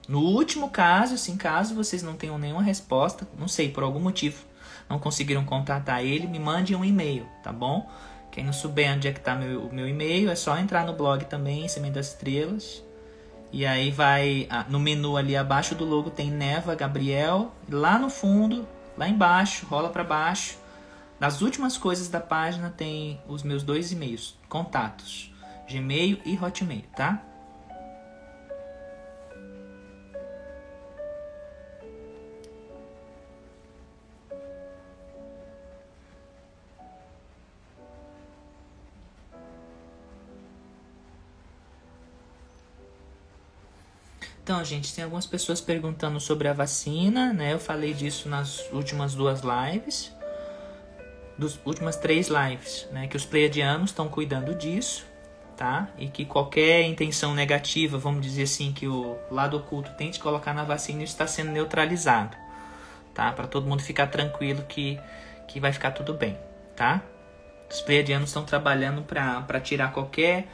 No último caso, assim, caso vocês não tenham nenhuma resposta, não sei, por algum motivo, não conseguiram contatar ele, me mande um e-mail, tá bom? Quem não souber onde é que tá meu, o meu e-mail, é só entrar no blog também, Semente das Estrelas, e aí vai no menu ali abaixo do logo tem Neva Gabriel. Lá no fundo, lá embaixo, rola para baixo. Nas últimas coisas da página tem os meus dois e-mails, contatos, Gmail e Hotmail, tá? Então, gente, tem algumas pessoas perguntando sobre a vacina, né? Eu falei disso nas últimas duas lives. Dos últimas três lives, né? Que os pleiadianos estão cuidando disso, tá? E que qualquer intenção negativa, vamos dizer assim, que o lado oculto tente colocar na vacina está sendo neutralizado, tá? Para todo mundo ficar tranquilo que, que vai ficar tudo bem, tá? Os pleiadianos estão trabalhando para tirar qualquer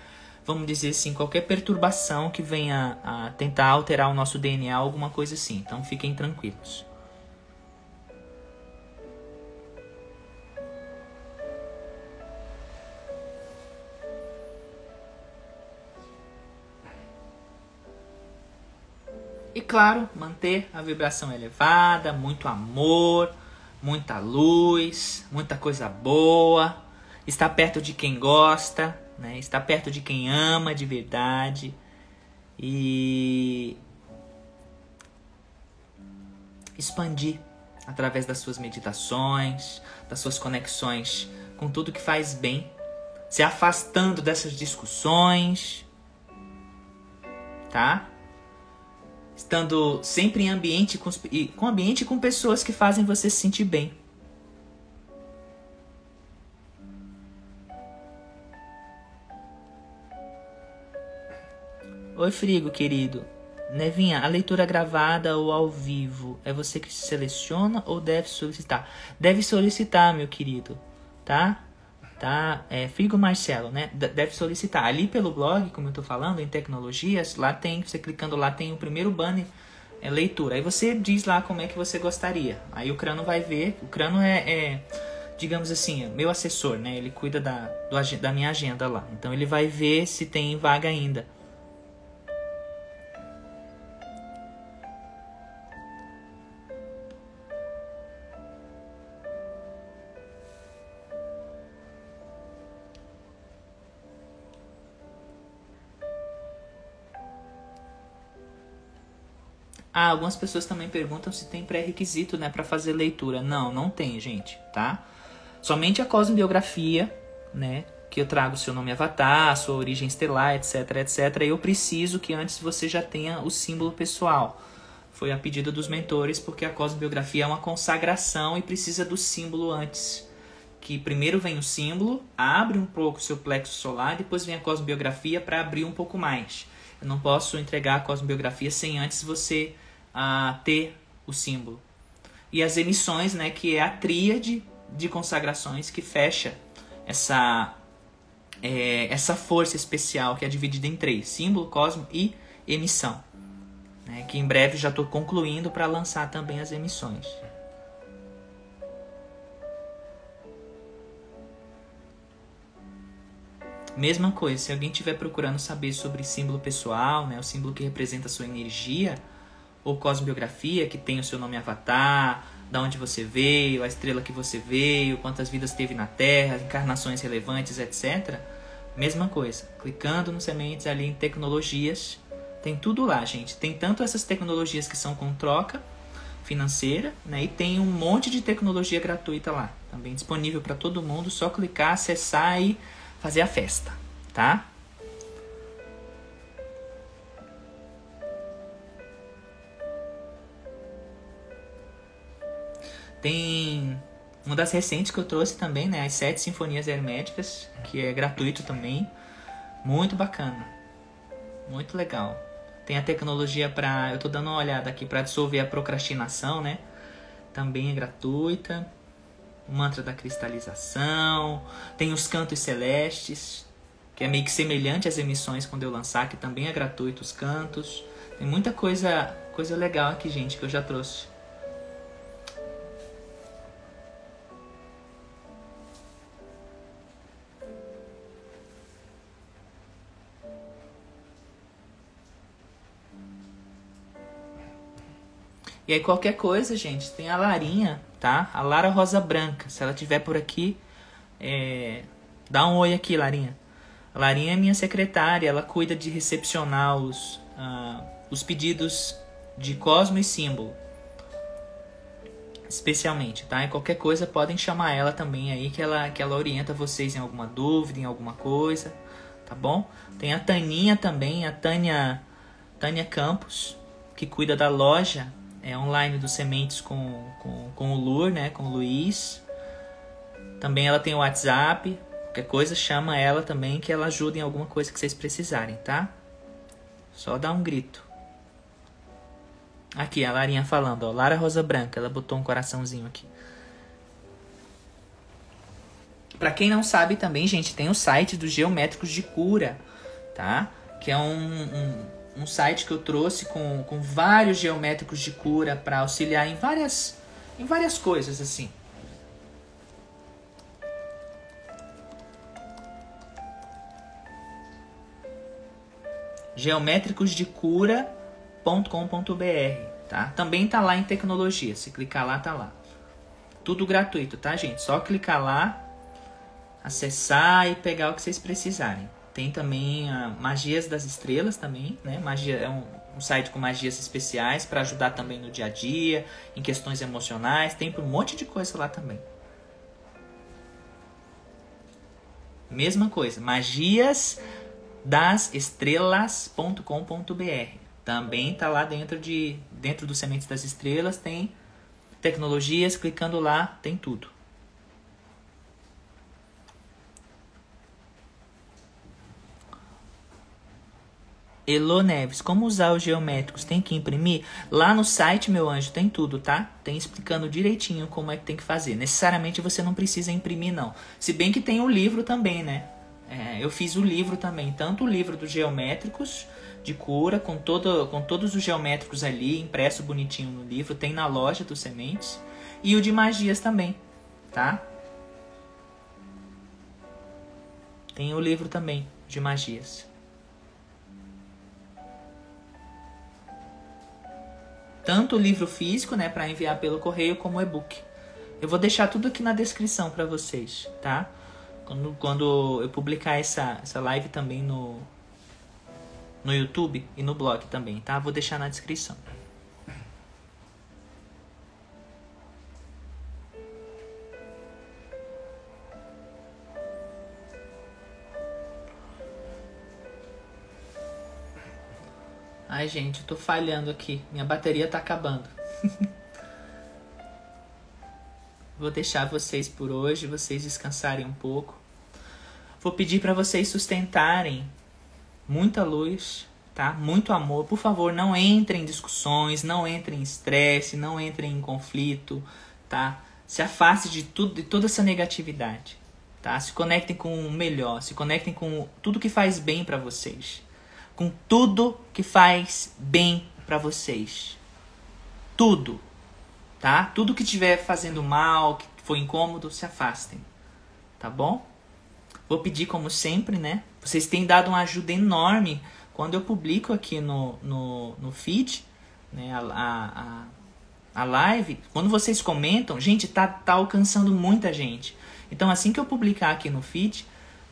vamos dizer assim, qualquer perturbação que venha a tentar alterar o nosso DNA, alguma coisa assim. Então fiquem tranquilos. E claro, manter a vibração elevada, muito amor, muita luz, muita coisa boa, estar perto de quem gosta, né? Estar perto de quem ama de verdade e expandir através das suas meditações, das suas conexões com tudo que faz bem, se afastando dessas discussões, tá? Estando sempre em ambiente com, com ambiente com pessoas que fazem você se sentir bem. Oi, Frigo, querido. Nevinha, a leitura gravada ou ao vivo, é você que seleciona ou deve solicitar? Deve solicitar, meu querido, tá? Tá? É, Frigo Marcelo, né? Deve solicitar. Ali pelo blog, como eu tô falando, em tecnologias, lá tem, você clicando lá, tem o primeiro banner, é leitura. Aí você diz lá como é que você gostaria. Aí o Crano vai ver. O Crano é, é digamos assim, meu assessor, né? Ele cuida da, do, da minha agenda lá. Então ele vai ver se tem vaga ainda. Ah, algumas pessoas também perguntam se tem pré-requisito, né, para fazer leitura. Não, não tem, gente, tá? Somente a cosmobiografia, né, que eu trago seu nome avatar, sua origem estelar, etc, etc. Eu preciso que antes você já tenha o símbolo pessoal. Foi a pedido dos mentores, porque a cosmobiografia é uma consagração e precisa do símbolo antes. Que primeiro vem o símbolo, abre um pouco o seu plexo solar, depois vem a cosmobiografia para abrir um pouco mais. Eu não posso entregar a cosmobiografia sem antes você a ter o símbolo. E as emissões, né, que é a tríade de consagrações que fecha essa, é, essa força especial que é dividida em três: símbolo, cosmo e emissão. Né, que em breve já estou concluindo para lançar também as emissões. Mesma coisa, se alguém estiver procurando saber sobre símbolo pessoal, né, o símbolo que representa a sua energia, ou cosmobiografia, que tem o seu nome avatar, da onde você veio, a estrela que você veio, quantas vidas teve na Terra, encarnações relevantes, etc. Mesma coisa, clicando no sementes ali em tecnologias, tem tudo lá, gente. Tem tanto essas tecnologias que são com troca financeira, né? E tem um monte de tecnologia gratuita lá, também disponível para todo mundo, só clicar, acessar e fazer a festa, tá? Tem uma das recentes que eu trouxe também, né? As Sete Sinfonias Herméticas, que é gratuito também. Muito bacana. Muito legal. Tem a tecnologia para. Eu tô dando uma olhada aqui para dissolver a procrastinação, né? Também é gratuita o mantra da cristalização, tem os cantos celestes, que é meio que semelhante às emissões quando eu lançar, que também é gratuito os cantos. Tem muita coisa, coisa legal aqui, gente, que eu já trouxe. E aí qualquer coisa, gente, tem a Larinha, tá? A Lara Rosa Branca. Se ela tiver por aqui, é... dá um oi aqui, Larinha. A Larinha é minha secretária, ela cuida de recepcionar os, uh, os pedidos de Cosmo e Símbolo. Especialmente, tá? E qualquer coisa podem chamar ela também aí, que ela, que ela orienta vocês em alguma dúvida, em alguma coisa, tá bom? Tem a Taninha também, a Tânia, Tânia Campos, que cuida da loja é, online dos sementes com, com, com o Lur, né? Com o Luiz. Também ela tem o WhatsApp. Qualquer coisa, chama ela também que ela ajuda em alguma coisa que vocês precisarem, tá? Só dá um grito. Aqui, a Larinha falando, ó. Lara Rosa Branca. Ela botou um coraçãozinho aqui. Pra quem não sabe também, gente, tem o site dos Geométricos de Cura, tá? Que é um, um um site que eu trouxe com, com vários geométricos de cura para auxiliar em várias, em várias coisas assim. geométricosdecura.com.br, tá? Também tá lá em tecnologia, se clicar lá tá lá. Tudo gratuito, tá, gente? Só clicar lá, acessar e pegar o que vocês precisarem. Tem também Magias das Estrelas também, né? Magia é um, um site com magias especiais para ajudar também no dia a dia, em questões emocionais. Tem um monte de coisa lá também. Mesma coisa, magias das estrelas.com.br. Também tá lá dentro de dentro do Sementes das Estrelas tem tecnologias, clicando lá tem tudo. Elo Neves, como usar os geométricos? Tem que imprimir? Lá no site, meu anjo, tem tudo, tá? Tem explicando direitinho como é que tem que fazer. Necessariamente você não precisa imprimir, não. Se bem que tem o livro também, né? É, eu fiz o livro também, tanto o livro dos geométricos de cura, com, todo, com todos os geométricos ali, impresso bonitinho no livro, tem na loja dos sementes, e o de magias também, tá? Tem o livro também de magias. Tanto o livro físico, né, para enviar pelo correio, como o e-book. Eu vou deixar tudo aqui na descrição para vocês, tá? Quando, quando eu publicar essa, essa live também no, no YouTube e no blog também, tá? Vou deixar na descrição. Ai, gente, eu tô falhando aqui. Minha bateria tá acabando. Vou deixar vocês por hoje, vocês descansarem um pouco. Vou pedir para vocês sustentarem muita luz, tá? Muito amor. Por favor, não entrem em discussões, não entrem em estresse, não entrem em conflito, tá? Se afaste de tudo, de toda essa negatividade, tá? Se conectem com o melhor, se conectem com tudo que faz bem para vocês com tudo que faz bem para vocês. Tudo, tá? Tudo que estiver fazendo mal, que foi incômodo, se afastem, tá bom? Vou pedir, como sempre, né? Vocês têm dado uma ajuda enorme quando eu publico aqui no, no, no feed, né? A, a, a live. Quando vocês comentam, gente, tá, tá alcançando muita gente. Então, assim que eu publicar aqui no feed,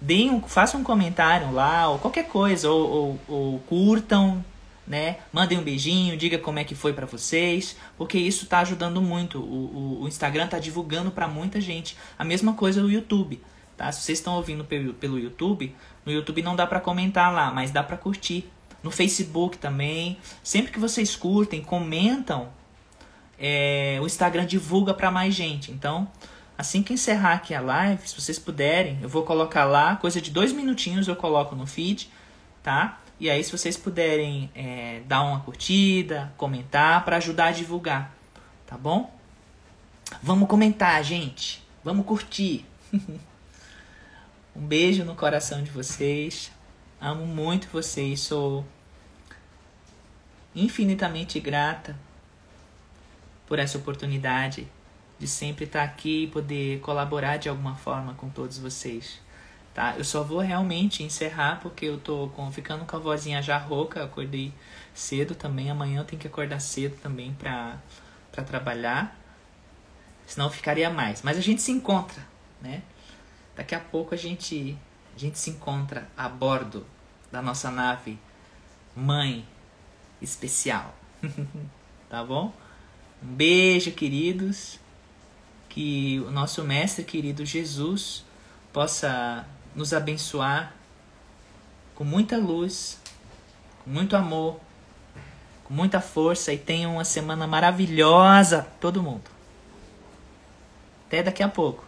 deem um, façam um comentário lá, ou qualquer coisa, ou, ou, ou curtam, né? Mandem um beijinho, diga como é que foi para vocês, porque isso tá ajudando muito. O, o, o Instagram tá divulgando para muita gente. A mesma coisa o YouTube, tá? Se vocês estão ouvindo pelo, pelo YouTube, no YouTube não dá para comentar lá, mas dá para curtir. No Facebook também. Sempre que vocês curtem, comentam, é, o Instagram divulga para mais gente. Então, assim que encerrar aqui a live, se vocês puderem, eu vou colocar lá, coisa de dois minutinhos eu coloco no feed, tá? E aí, se vocês puderem é, dar uma curtida, comentar, para ajudar a divulgar, tá bom? Vamos comentar, gente. Vamos curtir. um beijo no coração de vocês. Amo muito vocês. Sou infinitamente grata por essa oportunidade de sempre estar aqui e poder colaborar de alguma forma com todos vocês tá? Eu só vou realmente encerrar porque eu tô com, ficando com a vozinha já rouca, acordei cedo também, amanhã eu tenho que acordar cedo também pra, pra trabalhar, senão ficaria mais. Mas a gente se encontra, né? Daqui a pouco a gente, a gente se encontra a bordo da nossa nave mãe especial, tá bom? Um beijo, queridos. Que o nosso mestre querido Jesus possa nos abençoar com muita luz, com muito amor, com muita força e tenham uma semana maravilhosa, todo mundo. Até daqui a pouco.